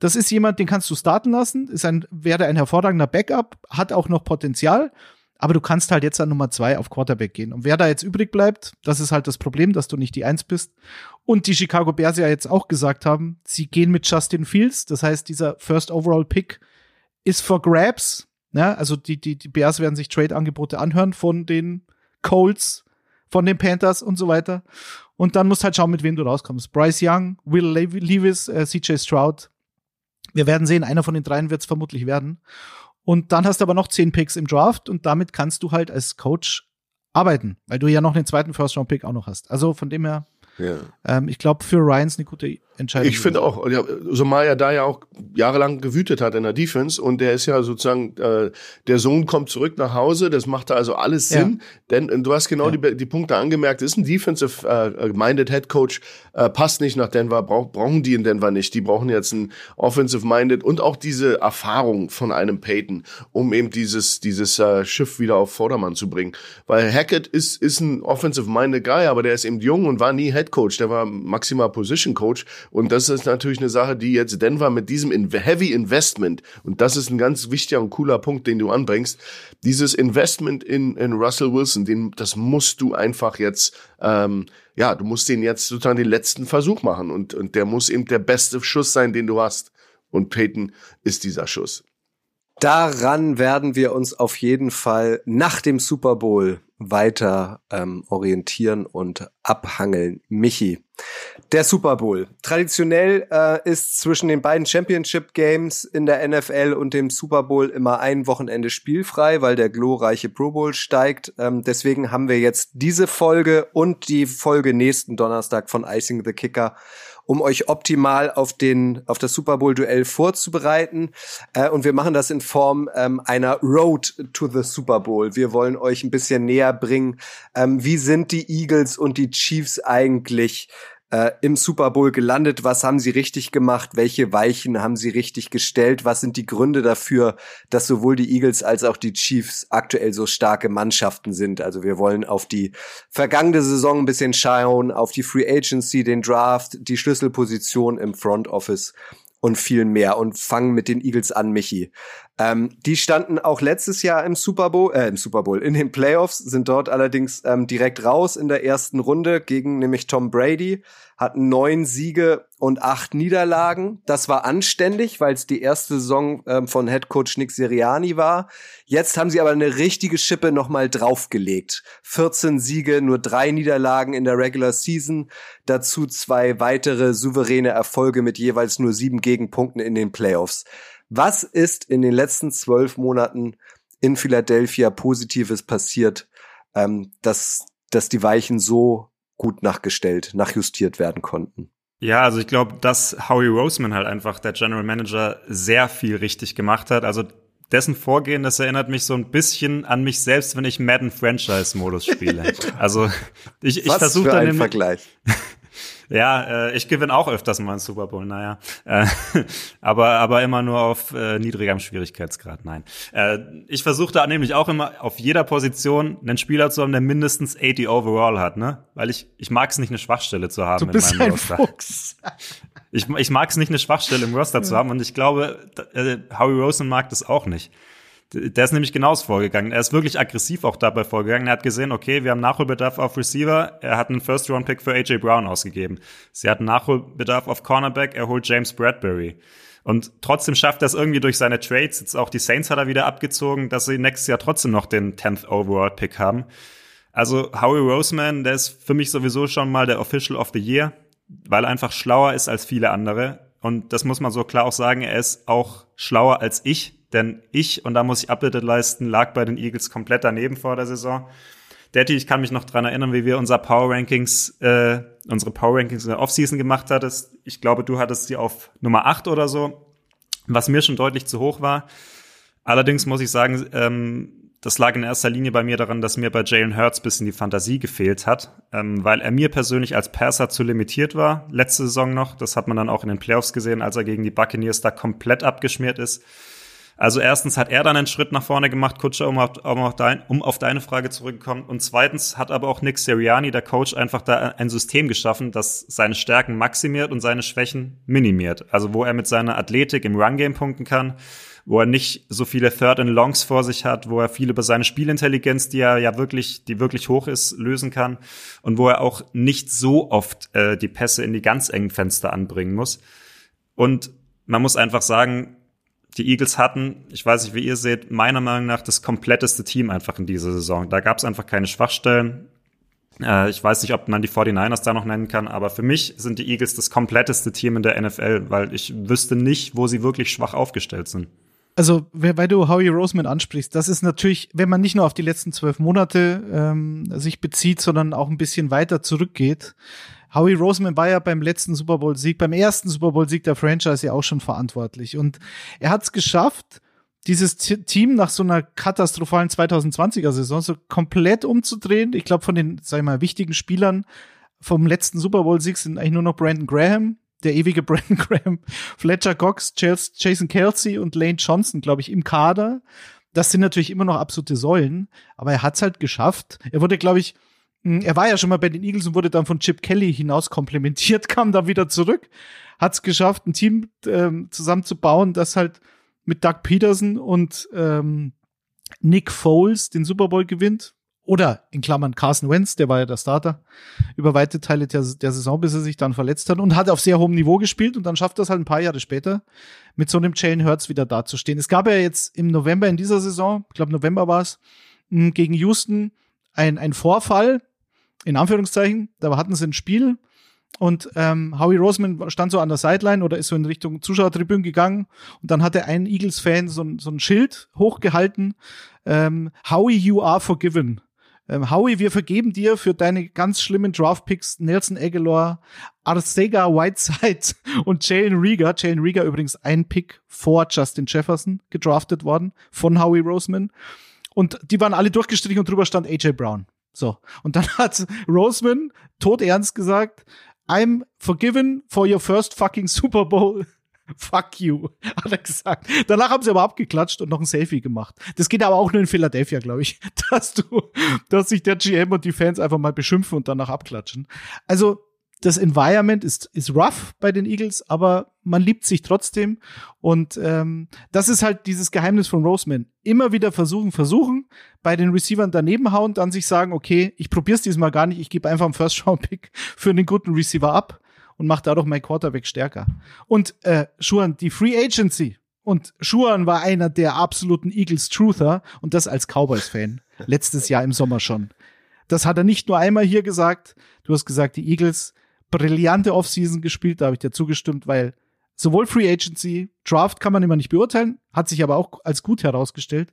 das ist jemand, den kannst du starten lassen, ist ein, wäre ein hervorragender Backup, hat auch noch Potenzial, aber du kannst halt jetzt an Nummer zwei auf Quarterback gehen. Und wer da jetzt übrig bleibt, das ist halt das Problem, dass du nicht die Eins bist. Und die Chicago Bears ja jetzt auch gesagt haben, sie gehen mit Justin Fields. Das heißt, dieser First Overall Pick ist for grabs. Ne? also die, die, die Bears werden sich Trade-Angebote anhören von den Colts, von den Panthers und so weiter. Und dann musst halt schauen, mit wem du rauskommst. Bryce Young, Will Levis, äh, CJ Stroud, wir werden sehen, einer von den dreien wird es vermutlich werden. Und dann hast du aber noch zehn Picks im Draft und damit kannst du halt als Coach arbeiten, weil du ja noch den zweiten First-Round-Pick auch noch hast. Also von dem her ja. Ähm, ich glaube, für Ryans eine gute Entscheidung. Ich finde auch, ja, Somalia da ja auch jahrelang gewütet hat in der Defense und der ist ja sozusagen, äh, der Sohn kommt zurück nach Hause, das macht da also alles Sinn, ja. denn du hast genau ja. die, die Punkte angemerkt, ist ein Defensive-Minded äh, Head Coach, äh, passt nicht nach Denver, brauch, brauchen die in Denver nicht, die brauchen jetzt ein Offensive-Minded und auch diese Erfahrung von einem Peyton, um eben dieses, dieses äh, Schiff wieder auf Vordermann zu bringen, weil Hackett ist, ist ein Offensive-Minded Guy, aber der ist eben jung und war nie Head Coach, der war maximal Position Coach und das ist natürlich eine Sache, die jetzt Denver mit diesem Heavy Investment, und das ist ein ganz wichtiger und cooler Punkt, den du anbringst, dieses Investment in, in Russell Wilson, den, das musst du einfach jetzt, ähm, ja, du musst den jetzt sozusagen den letzten Versuch machen und, und der muss eben der beste Schuss sein, den du hast. Und Peyton ist dieser Schuss. Daran werden wir uns auf jeden Fall nach dem Super Bowl weiter ähm, orientieren und abhangeln. Michi, der Super Bowl. Traditionell äh, ist zwischen den beiden Championship Games in der NFL und dem Super Bowl immer ein Wochenende spielfrei, weil der glorreiche Pro Bowl steigt. Ähm, deswegen haben wir jetzt diese Folge und die Folge nächsten Donnerstag von Icing the Kicker um euch optimal auf den auf das Super Bowl Duell vorzubereiten. Äh, und wir machen das in Form ähm, einer Road to the Super Bowl. Wir wollen euch ein bisschen näher bringen, ähm, wie sind die Eagles und die Chiefs eigentlich äh, im Super Bowl gelandet? Was haben sie richtig gemacht? Welche Weichen haben sie richtig gestellt? Was sind die Gründe dafür, dass sowohl die Eagles als auch die Chiefs aktuell so starke Mannschaften sind? Also wir wollen auf die vergangene Saison ein bisschen schauen, auf die Free Agency, den Draft, die Schlüsselposition im Front Office und viel mehr und fangen mit den Eagles an, Michi. Ähm, die standen auch letztes Jahr im Super Bowl, äh, im Super Bowl, in den Playoffs, sind dort allerdings ähm, direkt raus in der ersten Runde gegen nämlich Tom Brady, hatten neun Siege und acht Niederlagen. Das war anständig, weil es die erste Saison ähm, von Head Coach Nick Siriani war. Jetzt haben sie aber eine richtige Schippe nochmal draufgelegt. 14 Siege, nur drei Niederlagen in der Regular Season. Dazu zwei weitere souveräne Erfolge mit jeweils nur sieben Gegenpunkten in den Playoffs. Was ist in den letzten zwölf Monaten in Philadelphia Positives passiert, ähm, dass, dass die Weichen so gut nachgestellt, nachjustiert werden konnten? Ja, also ich glaube, dass Howie Roseman halt einfach, der General Manager, sehr viel richtig gemacht hat. Also dessen Vorgehen, das erinnert mich so ein bisschen an mich selbst, wenn ich Madden Franchise Modus spiele. Also ich, ich versuche dann im Vergleich. Ja, äh, ich gewinne auch öfters mal einen Super Bowl, naja. Äh, aber, aber immer nur auf äh, niedrigem Schwierigkeitsgrad, nein. Äh, ich versuche da nämlich auch immer auf jeder Position einen Spieler zu haben, der mindestens 80 overall hat, ne? Weil ich, ich mag es nicht, eine Schwachstelle zu haben du bist in meinem ein Roster. Fuchs. Ich, ich mag es nicht, eine Schwachstelle im Roster zu haben und ich glaube, äh, Howie Rosen mag das auch nicht. Der ist nämlich genauso vorgegangen. Er ist wirklich aggressiv auch dabei vorgegangen. Er hat gesehen, okay, wir haben Nachholbedarf auf Receiver. Er hat einen First-Round-Pick für AJ Brown ausgegeben. Sie hatten Nachholbedarf auf Cornerback. Er holt James Bradbury. Und trotzdem schafft er es irgendwie durch seine Trades. Jetzt auch die Saints hat er wieder abgezogen, dass sie nächstes Jahr trotzdem noch den 10th Overall-Pick haben. Also Howie Roseman, der ist für mich sowieso schon mal der Official of the Year, weil er einfach schlauer ist als viele andere. Und das muss man so klar auch sagen. Er ist auch schlauer als ich denn ich, und da muss ich Abbitte leisten, lag bei den Eagles komplett daneben vor der Saison. Detti, ich kann mich noch dran erinnern, wie wir unser Power Rankings, äh, unsere Power Rankings in der Offseason gemacht hattest. Ich glaube, du hattest sie auf Nummer 8 oder so, was mir schon deutlich zu hoch war. Allerdings muss ich sagen, ähm, das lag in erster Linie bei mir daran, dass mir bei Jalen Hurts bisschen die Fantasie gefehlt hat, ähm, weil er mir persönlich als Passer zu limitiert war, letzte Saison noch. Das hat man dann auch in den Playoffs gesehen, als er gegen die Buccaneers da komplett abgeschmiert ist. Also erstens hat er dann einen Schritt nach vorne gemacht, Kutscher, um auf, um auf, dein, um auf deine Frage zurückzukommen. Und zweitens hat aber auch Nick Sirianni, der Coach, einfach da ein System geschaffen, das seine Stärken maximiert und seine Schwächen minimiert. Also wo er mit seiner Athletik im Run-Game punkten kann, wo er nicht so viele Third and Longs vor sich hat, wo er viel über seine Spielintelligenz, die er ja wirklich, die wirklich hoch ist, lösen kann und wo er auch nicht so oft äh, die Pässe in die ganz engen Fenster anbringen muss. Und man muss einfach sagen, die Eagles hatten, ich weiß nicht, wie ihr seht, meiner Meinung nach das kompletteste Team einfach in dieser Saison. Da gab es einfach keine Schwachstellen. Äh, ich weiß nicht, ob man die 49ers da noch nennen kann, aber für mich sind die Eagles das kompletteste Team in der NFL, weil ich wüsste nicht, wo sie wirklich schwach aufgestellt sind also weil du Howie Roseman ansprichst, das ist natürlich, wenn man nicht nur auf die letzten zwölf Monate ähm, sich bezieht, sondern auch ein bisschen weiter zurückgeht. Howie Roseman war ja beim letzten Super Bowl Sieg, beim ersten Super Bowl Sieg der Franchise ja auch schon verantwortlich und er hat es geschafft, dieses Team nach so einer katastrophalen 2020er Saison so komplett umzudrehen. Ich glaube von den, sag ich mal, wichtigen Spielern vom letzten Super Bowl Sieg sind eigentlich nur noch Brandon Graham, der ewige Brandon Graham, Fletcher Cox, Jason Kelsey und Lane Johnson, glaube ich, im Kader. Das sind natürlich immer noch absolute Säulen, aber er hat es halt geschafft. Er wurde, glaube ich, er war ja schon mal bei den Eagles und wurde dann von Chip Kelly hinaus komplementiert, kam da wieder zurück, hat es geschafft, ein Team ähm, zusammenzubauen, das halt mit Doug Peterson und ähm, Nick Foles den Super Bowl gewinnt. Oder in Klammern Carson Wentz, der war ja der Starter über weite Teile der, der Saison, bis er sich dann verletzt hat und hat auf sehr hohem Niveau gespielt und dann schafft es halt ein paar Jahre später mit so einem Jalen Hurts wieder dazustehen. Es gab ja jetzt im November in dieser Saison, ich glaube November war es, hm, gegen Houston ein, ein Vorfall, in Anführungszeichen, da hatten sie ein Spiel und ähm, Howie Roseman stand so an der Sideline oder ist so in Richtung Zuschauertribüne gegangen und dann hatte ein Eagles-Fan so, so ein Schild hochgehalten, ähm, Howie, you are forgiven. Ähm, Howie, wir vergeben dir für deine ganz schlimmen Draftpicks Nelson Aguilar, Arcega Whiteside und Jalen Rieger. Jalen Rieger übrigens ein Pick vor Justin Jefferson gedraftet worden von Howie Roseman. Und die waren alle durchgestrichen und drüber stand AJ Brown. So. Und dann hat Roseman todernst gesagt, I'm forgiven for your first fucking Super Bowl. Fuck you, hat er gesagt. Danach haben sie aber abgeklatscht und noch ein Selfie gemacht. Das geht aber auch nur in Philadelphia, glaube ich, dass du, dass sich der GM und die Fans einfach mal beschimpfen und danach abklatschen. Also, das Environment ist, ist rough bei den Eagles, aber man liebt sich trotzdem. Und ähm, das ist halt dieses Geheimnis von Roseman. Immer wieder versuchen, versuchen, bei den Receivern daneben hauen, dann sich sagen, okay, ich probier's diesmal gar nicht, ich gebe einfach einen First-Round-Pick für einen guten Receiver ab und mache dadurch mein Quarterback stärker. Und äh, Schuhan, die Free Agency. Und Schuhan war einer der absoluten Eagles Truther und das als Cowboys-Fan. Letztes Jahr im Sommer schon. Das hat er nicht nur einmal hier gesagt. Du hast gesagt, die Eagles brillante Offseason gespielt, da habe ich dir zugestimmt, weil sowohl Free Agency, Draft kann man immer nicht beurteilen, hat sich aber auch als gut herausgestellt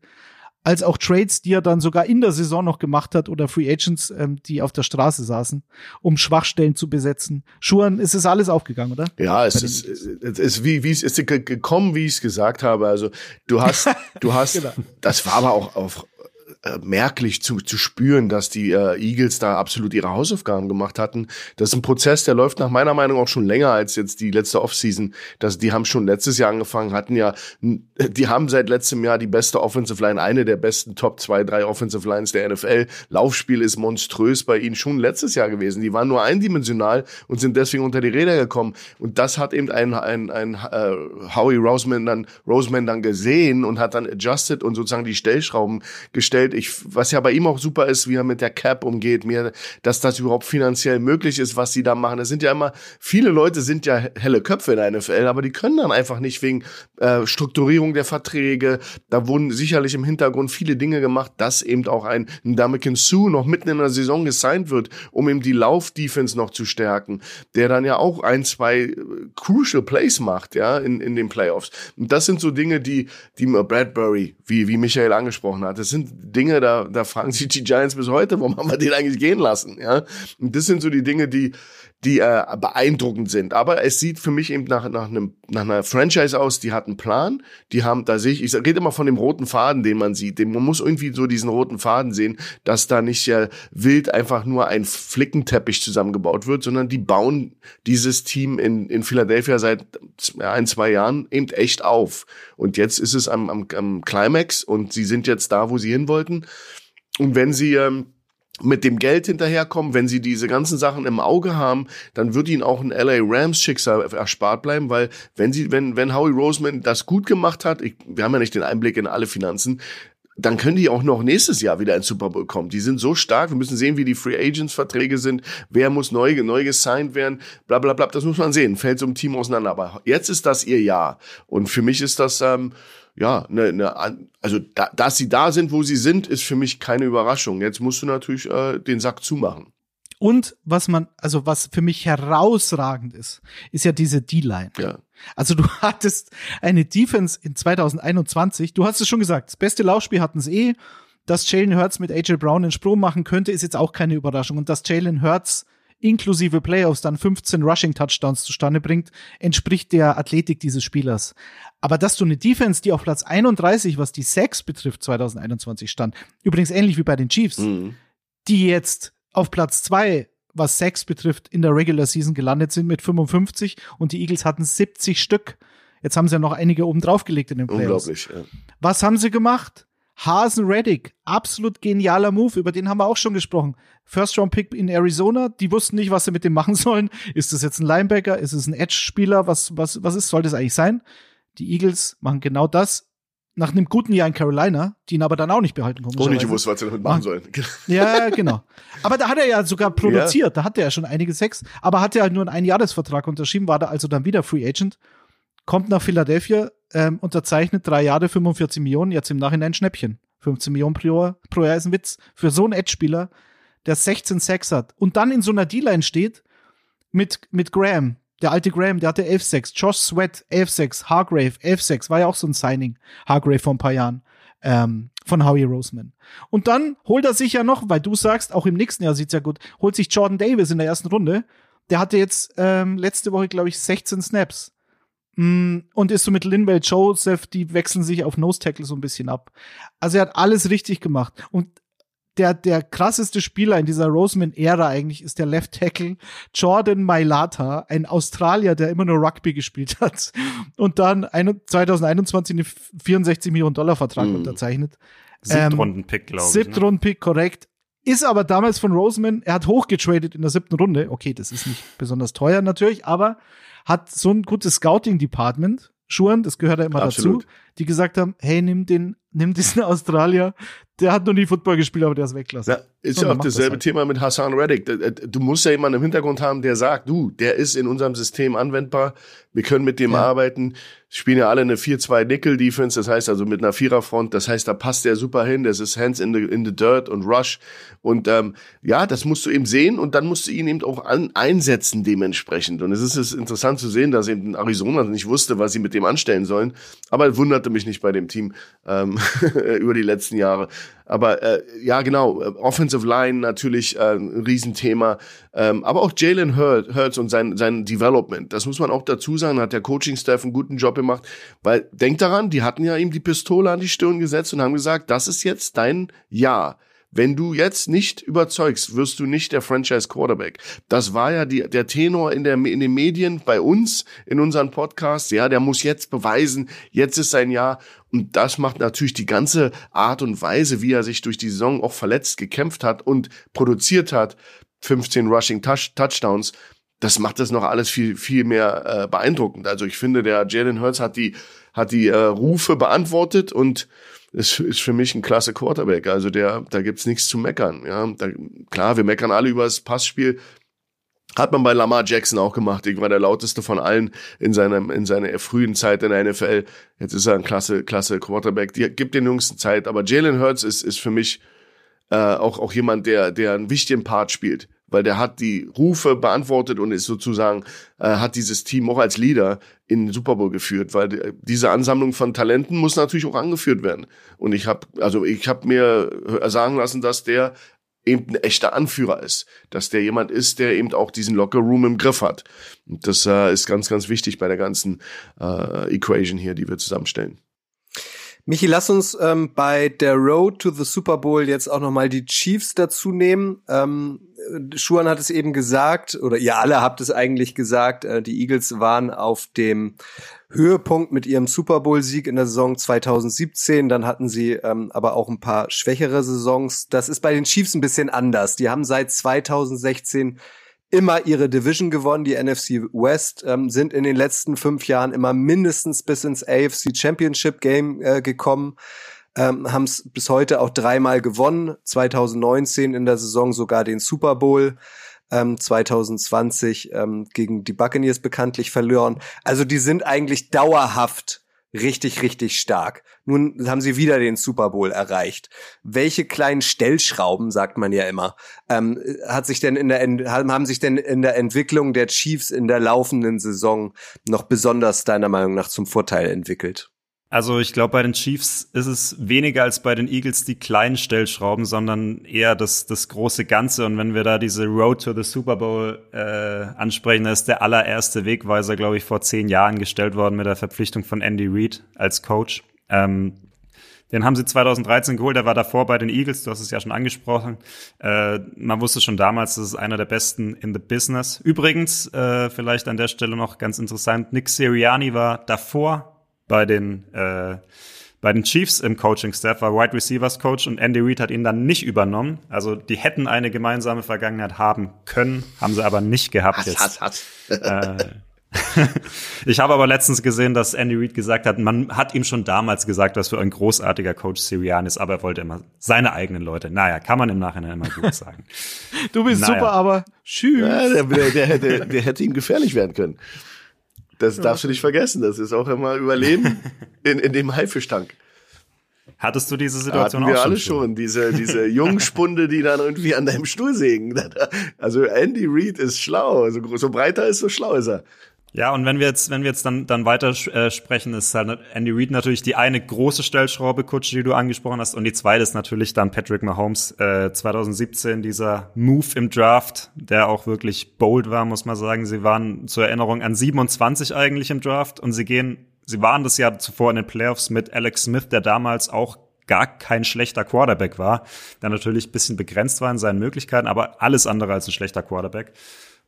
als auch Trades, die er dann sogar in der Saison noch gemacht hat oder Free Agents, ähm, die auf der Straße saßen, um Schwachstellen zu besetzen. Schuhen, ist es alles aufgegangen, oder? Ja, es ist, es ist wie, wie es ist gekommen, wie ich es gesagt habe. Also du hast, du hast, genau. das war aber auch auf äh, merklich zu, zu spüren, dass die äh, Eagles da absolut ihre Hausaufgaben gemacht hatten. Das ist ein Prozess, der läuft nach meiner Meinung auch schon länger als jetzt die letzte Offseason. Das, die haben schon letztes Jahr angefangen, hatten ja, die haben seit letztem Jahr die beste Offensive Line, eine der besten Top 2, 3 Offensive Lines der NFL. Laufspiel ist monströs bei ihnen schon letztes Jahr gewesen. Die waren nur eindimensional und sind deswegen unter die Räder gekommen. Und das hat eben ein, ein, ein äh, Howie Roseman dann, Roseman dann gesehen und hat dann adjusted und sozusagen die Stellschrauben gestellt gefällt. Ich, was ja bei ihm auch super ist, wie er mit der Cap umgeht, mir, dass das überhaupt finanziell möglich ist, was sie da machen. Es sind ja immer, viele Leute sind ja helle Köpfe in der NFL, aber die können dann einfach nicht wegen äh, Strukturierung der Verträge. Da wurden sicherlich im Hintergrund viele Dinge gemacht, dass eben auch ein, Damican Sue noch mitten in der Saison gesigned wird, um ihm die Lauf-Defense noch zu stärken, der dann ja auch ein, zwei äh, crucial Plays macht, ja, in, in den Playoffs. Und das sind so Dinge, die, die Bradbury, wie, wie Michael angesprochen hat, das sind Dinge, da, da fragen sich die Giants bis heute, warum haben wir den eigentlich gehen lassen, ja. Und das sind so die Dinge, die, die äh, beeindruckend sind. Aber es sieht für mich eben nach, nach, einem, nach einer Franchise aus, die hat einen Plan, die haben, da sehe ich, rede immer von dem roten Faden, den man sieht. Man muss irgendwie so diesen roten Faden sehen, dass da nicht ja wild einfach nur ein Flickenteppich zusammengebaut wird, sondern die bauen dieses Team in, in Philadelphia seit ein, zwei Jahren eben echt auf. Und jetzt ist es am, am, am Climax und sie sind jetzt da, wo sie hin wollten. Und wenn sie ähm, mit dem Geld hinterherkommen, wenn sie diese ganzen Sachen im Auge haben, dann wird ihnen auch ein LA Rams Schicksal erspart bleiben, weil wenn sie, wenn, wenn Howie Roseman das gut gemacht hat, ich, wir haben ja nicht den Einblick in alle Finanzen, dann können die auch noch nächstes Jahr wieder ins Super Bowl kommen. Die sind so stark. Wir müssen sehen, wie die Free Agents Verträge sind. Wer muss neu, neu gesigned werden? Bla, bla, bla. Das muss man sehen. Fällt so ein Team auseinander. Aber jetzt ist das ihr Jahr. Und für mich ist das, ähm, ja, ne, ne, also da, dass sie da sind, wo sie sind, ist für mich keine Überraschung. Jetzt musst du natürlich äh, den Sack zumachen. Und was man, also was für mich herausragend ist, ist ja diese D-Line. Ja. Also du hattest eine Defense in 2021, du hast es schon gesagt, das beste Laufspiel hatten sie eh. Dass Jalen Hurts mit AJ Brown den Sprung machen könnte, ist jetzt auch keine Überraschung. Und dass Jalen Hurts inklusive Playoffs dann 15 Rushing Touchdowns zustande bringt, entspricht der Athletik dieses Spielers. Aber dass du eine Defense, die auf Platz 31, was die Sex betrifft, 2021 stand, übrigens ähnlich wie bei den Chiefs, mhm. die jetzt auf Platz 2, was Sex betrifft, in der Regular Season gelandet sind mit 55 und die Eagles hatten 70 Stück. Jetzt haben sie ja noch einige oben draufgelegt in den Playoffs. Unglaublich, ja. Was haben sie gemacht? Hasen Reddick, absolut genialer Move, über den haben wir auch schon gesprochen. First Round Pick in Arizona, die wussten nicht, was sie mit dem machen sollen. Ist das jetzt ein Linebacker? Ist es ein Edge-Spieler? Was, was, was ist, soll das eigentlich sein? Die Eagles machen genau das nach einem guten Jahr in Carolina, die ihn aber dann auch nicht behalten konnten. Auch nicht gewusst, was sie damit machen sollen. Ja, genau. Aber da hat er ja sogar produziert, ja. da hat er ja schon einige Sex, aber hat er halt nur einen Einjahresvertrag unterschrieben, war da also dann wieder Free Agent, kommt nach Philadelphia, ähm, unterzeichnet drei Jahre 45 Millionen, jetzt im Nachhinein Schnäppchen. 15 Millionen pro Jahr, pro Jahr ist ein Witz. Für so einen Edge-Spieler, der 16 Sex hat und dann in so einer D-Line steht mit, mit Graham, der alte Graham, der hatte 11-6. Josh Sweat, 11-6. Hargrave, 11-6. War ja auch so ein Signing. Hargrave vor ein paar Jahren. Ähm, von Howie Roseman. Und dann holt er sich ja noch, weil du sagst, auch im nächsten Jahr sieht's ja gut, holt sich Jordan Davis in der ersten Runde. Der hatte jetzt ähm, letzte Woche, glaube ich, 16 Snaps. Mm, und ist so mit Linwell Joseph, die wechseln sich auf Nose Tackle so ein bisschen ab. Also er hat alles richtig gemacht. Und der, der krasseste Spieler in dieser Roseman-Ära eigentlich ist der Left Tackle Jordan Mailata, ein Australier, der immer nur Rugby gespielt hat und dann 2021 einen 64 Millionen Dollar Vertrag mm. unterzeichnet. Siebtrunden-Pick, glaube ich. Ne? Siebtrunden-Pick, korrekt. Ist aber damals von Roseman, er hat hochgetradet in der siebten Runde. Okay, das ist nicht besonders teuer natürlich, aber hat so ein gutes Scouting-Department. Schuhen, das gehört ja immer Absolut. dazu, die gesagt haben, hey, nimm den, nimm diesen Australier, der hat noch nie Football gespielt, aber der ist weglassen. Ja, ist ja auch dasselbe halt. Thema mit Hassan Reddick. Du musst ja jemanden im Hintergrund haben, der sagt, du, der ist in unserem System anwendbar, wir können mit dem ja. arbeiten. Spielen ja alle eine 4-2-Nickel-Defense, das heißt also mit einer Viererfront, das heißt, da passt der super hin, das ist Hands in the, in the Dirt und Rush. Und ähm, ja, das musst du eben sehen und dann musst du ihn eben auch an, einsetzen dementsprechend. Und es ist, ist interessant zu sehen, dass eben Arizona nicht wusste, was sie mit dem anstellen sollen. Aber wunderte mich nicht bei dem Team ähm, über die letzten Jahre. Aber äh, ja, genau, Offensive Line natürlich äh, ein Riesenthema. Ähm, aber auch Jalen Hurts und sein, sein Development, das muss man auch dazu sagen, hat der Coaching-Staff einen guten Job gemacht. Weil, denk daran, die hatten ja ihm die Pistole an die Stirn gesetzt und haben gesagt, das ist jetzt dein Jahr. Wenn du jetzt nicht überzeugst, wirst du nicht der Franchise Quarterback. Das war ja die, der Tenor in, der, in den Medien bei uns, in unseren Podcasts. Ja, der muss jetzt beweisen, jetzt ist sein Jahr. Und das macht natürlich die ganze Art und Weise, wie er sich durch die Saison auch verletzt gekämpft hat und produziert hat. 15 Rushing Touch Touchdowns. Das macht das noch alles viel, viel mehr äh, beeindruckend. Also ich finde, der Jalen Hurts hat die, hat die äh, Rufe beantwortet und ist, ist für mich ein klasse Quarterback. Also der, da gibt's nichts zu meckern. Ja, da, klar, wir meckern alle über das Passspiel. Hat man bei Lamar Jackson auch gemacht. Ich war der lauteste von allen in seinem, in seiner frühen Zeit in der NFL. Jetzt ist er ein klasse, klasse Quarterback. Die gibt den jüngsten Zeit. Aber Jalen Hurts ist, ist für mich, äh, auch, auch jemand, der, der einen wichtigen Part spielt weil der hat die Rufe beantwortet und ist sozusagen, äh, hat dieses Team auch als Leader in den Super Bowl geführt, weil die, diese Ansammlung von Talenten muss natürlich auch angeführt werden. Und ich habe, also ich habe mir sagen lassen, dass der eben ein echter Anführer ist, dass der jemand ist, der eben auch diesen Locker Room im Griff hat. Und das äh, ist ganz, ganz wichtig bei der ganzen äh, Equation hier, die wir zusammenstellen. Michi, lass uns ähm, bei der Road to the Super Bowl jetzt auch nochmal die Chiefs dazu nehmen. Ähm, Schuan hat es eben gesagt, oder ihr alle habt es eigentlich gesagt, äh, die Eagles waren auf dem Höhepunkt mit ihrem Super Bowl-Sieg in der Saison 2017. Dann hatten sie ähm, aber auch ein paar schwächere Saisons. Das ist bei den Chiefs ein bisschen anders. Die haben seit 2016 immer ihre Division gewonnen, die NFC West, ähm, sind in den letzten fünf Jahren immer mindestens bis ins AFC Championship Game äh, gekommen, ähm, haben es bis heute auch dreimal gewonnen, 2019 in der Saison sogar den Super Bowl. Ähm, 2020 ähm, gegen die Buccaneers bekanntlich verloren. Also die sind eigentlich dauerhaft richtig, richtig stark. Nun haben sie wieder den Super Bowl erreicht. Welche kleinen Stellschrauben, sagt man ja immer, ähm, hat sich denn in der, haben sich denn in der Entwicklung der Chiefs in der laufenden Saison noch besonders deiner Meinung nach zum Vorteil entwickelt? Also ich glaube, bei den Chiefs ist es weniger als bei den Eagles die kleinen Stellschrauben, sondern eher das, das große Ganze. Und wenn wir da diese Road to the Super Bowl äh, ansprechen, da ist der allererste Wegweiser, glaube ich, vor zehn Jahren gestellt worden mit der Verpflichtung von Andy Reid als Coach. Ähm, den haben sie 2013 geholt, der war davor bei den Eagles, du hast es ja schon angesprochen. Äh, man wusste schon damals, das ist einer der besten in the business. Übrigens, äh, vielleicht an der Stelle noch ganz interessant, Nick Sirianni war davor bei den äh, bei den Chiefs im Coaching-Staff war Wide Receivers Coach und Andy Reid hat ihn dann nicht übernommen. Also die hätten eine gemeinsame Vergangenheit haben können, haben sie aber nicht gehabt hat, jetzt. Hat, hat. Äh, ich habe aber letztens gesehen, dass Andy Reid gesagt hat, man hat ihm schon damals gesagt, dass für ein großartiger Coach Sirian ist, aber er wollte immer seine eigenen Leute. Naja, kann man im Nachhinein immer gut sagen. du bist naja. super, aber tschüss. Ja, der, der, der, hätte, der hätte ihm gefährlich werden können. Das darfst du nicht vergessen. Das ist auch immer Überleben in, in dem Haifischtank. Hattest du diese Situation Hatten wir auch alle schon? Diese, diese Jungspunde, die dann irgendwie an deinem Stuhl sägen. Also Andy Reid ist schlau. Also so breiter ist, so schlau ist er. Ja, und wenn wir jetzt, wenn wir jetzt dann, dann weiter äh, sprechen, ist halt Andy Reid natürlich die eine große Stellschraube, Kutsche, die du angesprochen hast. Und die zweite ist natürlich dann Patrick Mahomes, äh, 2017, dieser Move im Draft, der auch wirklich bold war, muss man sagen. Sie waren zur Erinnerung an 27 eigentlich im Draft und sie gehen, sie waren das Jahr zuvor in den Playoffs mit Alex Smith, der damals auch gar kein schlechter Quarterback war, der natürlich bisschen begrenzt war in seinen Möglichkeiten, aber alles andere als ein schlechter Quarterback.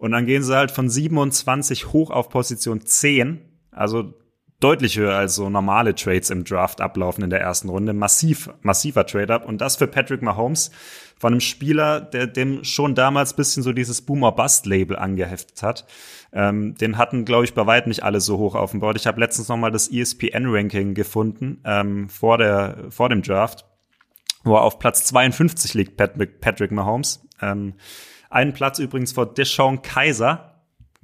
Und dann gehen sie halt von 27 hoch auf Position 10. Also deutlich höher als so normale Trades im Draft ablaufen in der ersten Runde. Massiv, massiver Trade-up. Und das für Patrick Mahomes von einem Spieler, der dem schon damals bisschen so dieses Boomer-Bust-Label angeheftet hat. Ähm, den hatten, glaube ich, bei weitem nicht alle so hoch auf dem Board. Ich habe letztens noch mal das ESPN-Ranking gefunden ähm, vor, der, vor dem Draft, wo er auf Platz 52 liegt, Patrick, Patrick Mahomes. Ähm, einen Platz übrigens vor Deshaun Kaiser.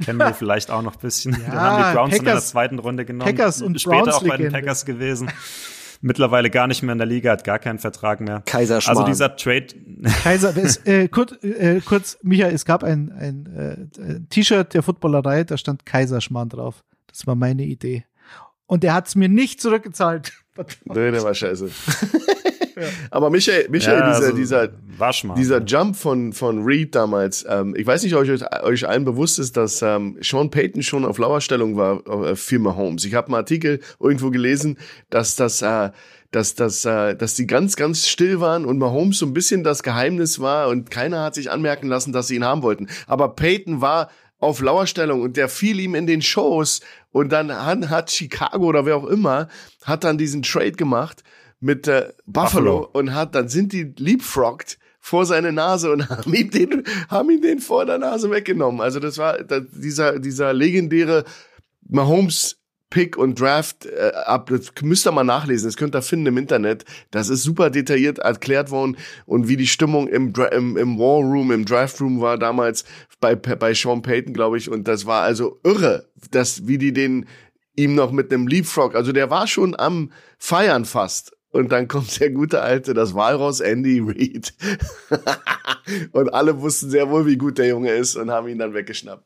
Kennen wir vielleicht auch noch ein bisschen. Ja, Den haben die Browns Packers, in der zweiten Runde genommen. Packers und Später Browns auch bei den Packers gewesen. Mittlerweile gar nicht mehr in der Liga, hat gar keinen Vertrag mehr. Kaiser Also dieser Trade. Kaiser, es, äh, kurz, äh, kurz, Michael, es gab ein, ein äh, T-Shirt der Footballerei, da stand Kaiserschmarrn drauf. Das war meine Idee. Und der hat es mir nicht zurückgezahlt. Nee, der war scheiße. Aber Michael, Michael ja, dieser, dieser, dieser Jump von, von Reed damals, ähm, ich weiß nicht, ob euch, euch allen bewusst ist, dass ähm, Sean Payton schon auf Lauerstellung war äh, für Mahomes. Ich habe einen Artikel irgendwo gelesen, dass das äh, dass, dass, äh, dass die ganz, ganz still waren und Mahomes so ein bisschen das Geheimnis war und keiner hat sich anmerken lassen, dass sie ihn haben wollten. Aber Peyton war auf Lauerstellung und der fiel ihm in den Shows und dann hat Chicago oder wer auch immer, hat dann diesen Trade gemacht mit äh, Buffalo, Buffalo, und hat, dann sind die leapfrogged vor seine Nase und haben ihm den, haben ihn den vor der Nase weggenommen. Also das war das, dieser, dieser legendäre Mahomes Pick und Draft äh, ab. Das müsst ihr mal nachlesen. Das könnt ihr finden im Internet. Das ist super detailliert erklärt worden und wie die Stimmung im, im, im War Room, im Draft Room war damals bei, bei Sean Payton, glaube ich. Und das war also irre, dass, wie die den ihm noch mit einem Leapfrog, also der war schon am Feiern fast. Und dann kommt der gute alte, das Walross Andy Reid. und alle wussten sehr wohl, wie gut der Junge ist und haben ihn dann weggeschnappt.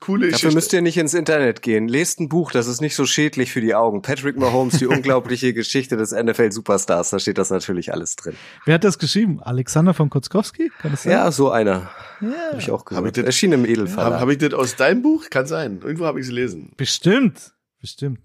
Coole Dafür Geschichte. müsst ihr nicht ins Internet gehen. Lest ein Buch, das ist nicht so schädlich für die Augen. Patrick Mahomes, die unglaubliche Geschichte des NFL-Superstars. Da steht das natürlich alles drin. Wer hat das geschrieben? Alexander von Kutzkowski? Kann das sein? Ja, so einer. Ja. Habe ich auch gehört. Hab ich das, Erschien im Edelfall. Habe hab ich das aus deinem Buch? Kann sein. Irgendwo habe ich es gelesen. Bestimmt. Bestimmt.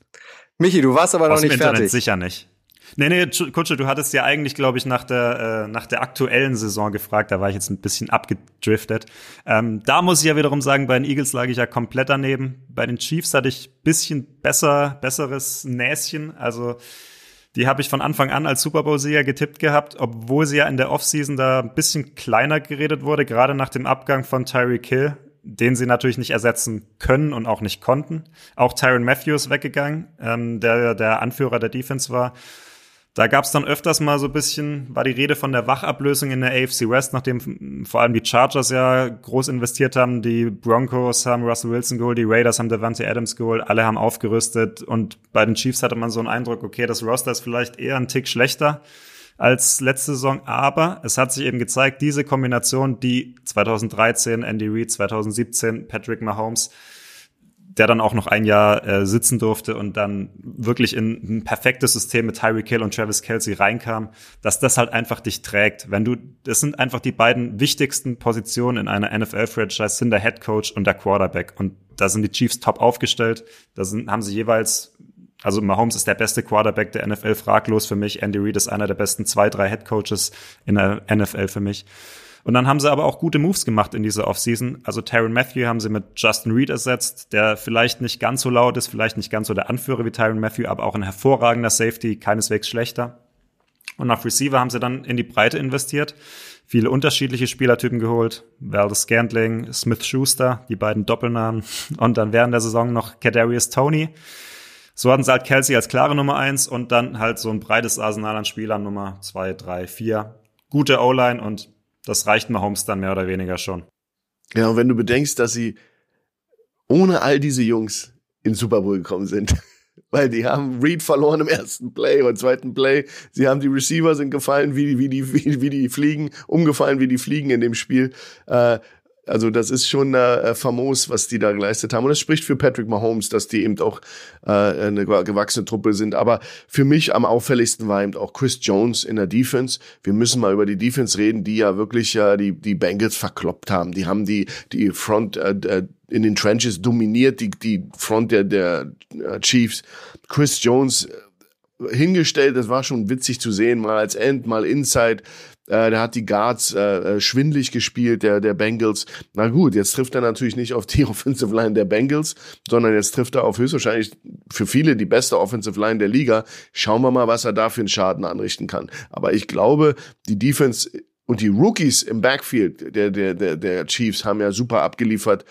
Michi, du warst aber aus noch nicht Internet fertig. sicher nicht. Nee, nee, Kutsche, du hattest ja eigentlich, glaube ich, nach der, äh, nach der aktuellen Saison gefragt. Da war ich jetzt ein bisschen abgedriftet. Ähm, da muss ich ja wiederum sagen, bei den Eagles lag ich ja komplett daneben. Bei den Chiefs hatte ich bisschen besser, besseres Näschen. Also die habe ich von Anfang an als Super Bowl-Sieger getippt gehabt, obwohl sie ja in der Offseason da ein bisschen kleiner geredet wurde, gerade nach dem Abgang von Tyreek Hill den sie natürlich nicht ersetzen können und auch nicht konnten. Auch Tyron Matthews weggegangen, ähm, der der Anführer der Defense war. Da gab es dann öfters mal so ein bisschen, war die Rede von der Wachablösung in der AFC West, nachdem vor allem die Chargers ja groß investiert haben, die Broncos haben Russell Wilson geholt, die Raiders haben Devante Adams geholt, alle haben aufgerüstet und bei den Chiefs hatte man so einen Eindruck, okay, das Roster ist vielleicht eher ein Tick schlechter als letzte Saison, aber es hat sich eben gezeigt, diese Kombination, die 2013 Andy Reid, 2017 Patrick Mahomes, der dann auch noch ein Jahr äh, sitzen durfte und dann wirklich in ein perfektes System mit Tyreek Hill und Travis Kelsey reinkam, dass das halt einfach dich trägt. Wenn du, das sind einfach die beiden wichtigsten Positionen in einer NFL-Franchise, sind der Head Coach und der Quarterback. Und da sind die Chiefs top aufgestellt. Da sind, haben sie jeweils also Mahomes ist der beste Quarterback der NFL, fraglos für mich. Andy Reid ist einer der besten zwei, drei Head Coaches in der NFL für mich. Und dann haben sie aber auch gute Moves gemacht in dieser Offseason. Also Tyron Matthew haben sie mit Justin Reed ersetzt, der vielleicht nicht ganz so laut ist, vielleicht nicht ganz so der Anführer wie Tyron Matthew, aber auch ein hervorragender Safety, keineswegs schlechter. Und auf Receiver haben sie dann in die Breite investiert, viele unterschiedliche Spielertypen geholt. Valdez Scantling, Smith Schuster, die beiden Doppelnamen. Und dann während der Saison noch Kadarius Tony. So hatten sie halt Kelsey als klare Nummer eins und dann halt so ein breites Arsenal an Spielern Nummer zwei, drei, vier. Gute O-Line und das reicht Mahomes dann mehr oder weniger schon. Ja, und wenn du bedenkst, dass sie ohne all diese Jungs in Super Bowl gekommen sind, weil die haben Reed verloren im ersten Play und zweiten Play. Sie haben die Receiver sind gefallen wie, wie die wie, wie die Fliegen, umgefallen wie die Fliegen in dem Spiel. Äh, also das ist schon äh, famos, was die da geleistet haben. Und das spricht für Patrick Mahomes, dass die eben auch äh, eine gewachsene Truppe sind. Aber für mich am auffälligsten war eben auch Chris Jones in der Defense. Wir müssen mal über die Defense reden, die ja wirklich ja die, die Bengals verkloppt haben. Die haben die, die Front äh, äh in den Trenches dominiert, die, die Front der, der äh, Chiefs. Chris Jones äh, hingestellt, das war schon witzig zu sehen, mal als End, mal Inside. Äh, der hat die Guards äh, äh, schwindlig gespielt, der, der Bengals. Na gut, jetzt trifft er natürlich nicht auf die Offensive Line der Bengals, sondern jetzt trifft er auf höchstwahrscheinlich für viele die beste Offensive Line der Liga. Schauen wir mal, was er da für einen Schaden anrichten kann. Aber ich glaube, die Defense und die Rookies im Backfield der, der, der, der Chiefs haben ja super abgeliefert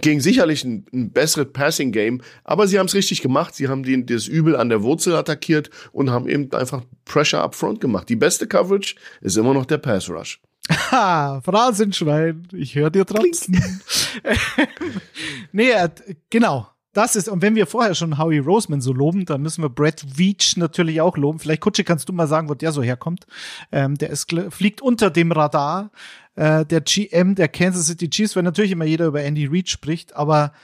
gegen sicherlich ein, ein besseres Passing-Game, aber sie haben es richtig gemacht. Sie haben den, das Übel an der Wurzel attackiert und haben eben einfach Pressure up front gemacht. Die beste Coverage ist immer noch der Pass Rush. Ha, Phrasenschwein, ich höre dir trotzdem. nee, genau. Das ist, und wenn wir vorher schon Howie Roseman so loben, dann müssen wir Brett Veach natürlich auch loben. Vielleicht, Kutsche, kannst du mal sagen, wo der so herkommt. Ähm, der ist, fliegt unter dem Radar äh, der GM der Kansas City Chiefs, weil natürlich immer jeder über Andy Reid spricht, aber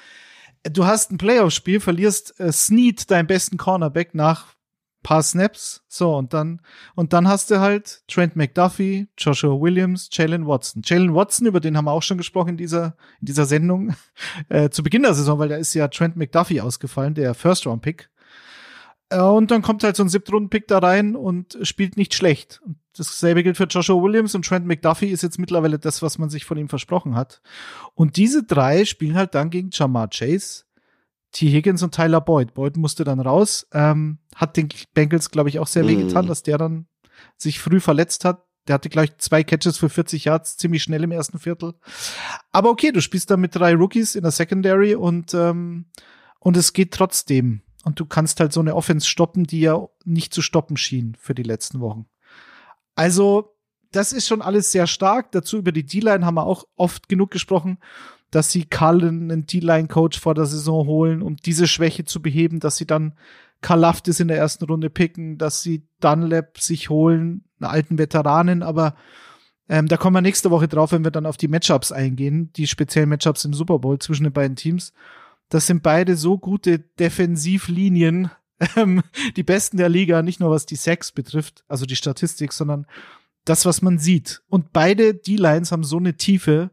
du hast ein Playoff-Spiel, verlierst äh, Snead, deinen besten Cornerback, nach paar Snaps, so, und dann, und dann hast du halt Trent McDuffie, Joshua Williams, Jalen Watson. Jalen Watson, über den haben wir auch schon gesprochen in dieser, in dieser Sendung, äh, zu Beginn der Saison, weil da ist ja Trent McDuffie ausgefallen, der First-Round-Pick. Äh, und dann kommt halt so ein Siebtrunden-Pick da rein und spielt nicht schlecht. Und dasselbe gilt für Joshua Williams und Trent McDuffie ist jetzt mittlerweile das, was man sich von ihm versprochen hat. Und diese drei spielen halt dann gegen Jamar Chase, T. Higgins und Tyler Boyd. Boyd musste dann raus, ähm, hat den Bengals, glaube ich, auch sehr wehgetan, mm. dass der dann sich früh verletzt hat. Der hatte gleich zwei Catches für 40 Yards, ziemlich schnell im ersten Viertel. Aber okay, du spielst da mit drei Rookies in der Secondary und ähm, und es geht trotzdem. Und du kannst halt so eine Offense stoppen, die ja nicht zu stoppen schien für die letzten Wochen. Also, das ist schon alles sehr stark. Dazu über die D-Line haben wir auch oft genug gesprochen, dass sie Cullen einen D-Line-Coach vor der Saison holen, um diese Schwäche zu beheben, dass sie dann Kalaftis in der ersten Runde picken, dass sie Dunlap sich holen, einen alten Veteranen, aber ähm, da kommen wir nächste Woche drauf, wenn wir dann auf die Matchups eingehen, die speziellen Matchups im Super Bowl zwischen den beiden Teams. Das sind beide so gute Defensivlinien, ähm, die besten der Liga, nicht nur was die Sex betrifft, also die Statistik, sondern das, was man sieht. Und beide D-Lines haben so eine Tiefe,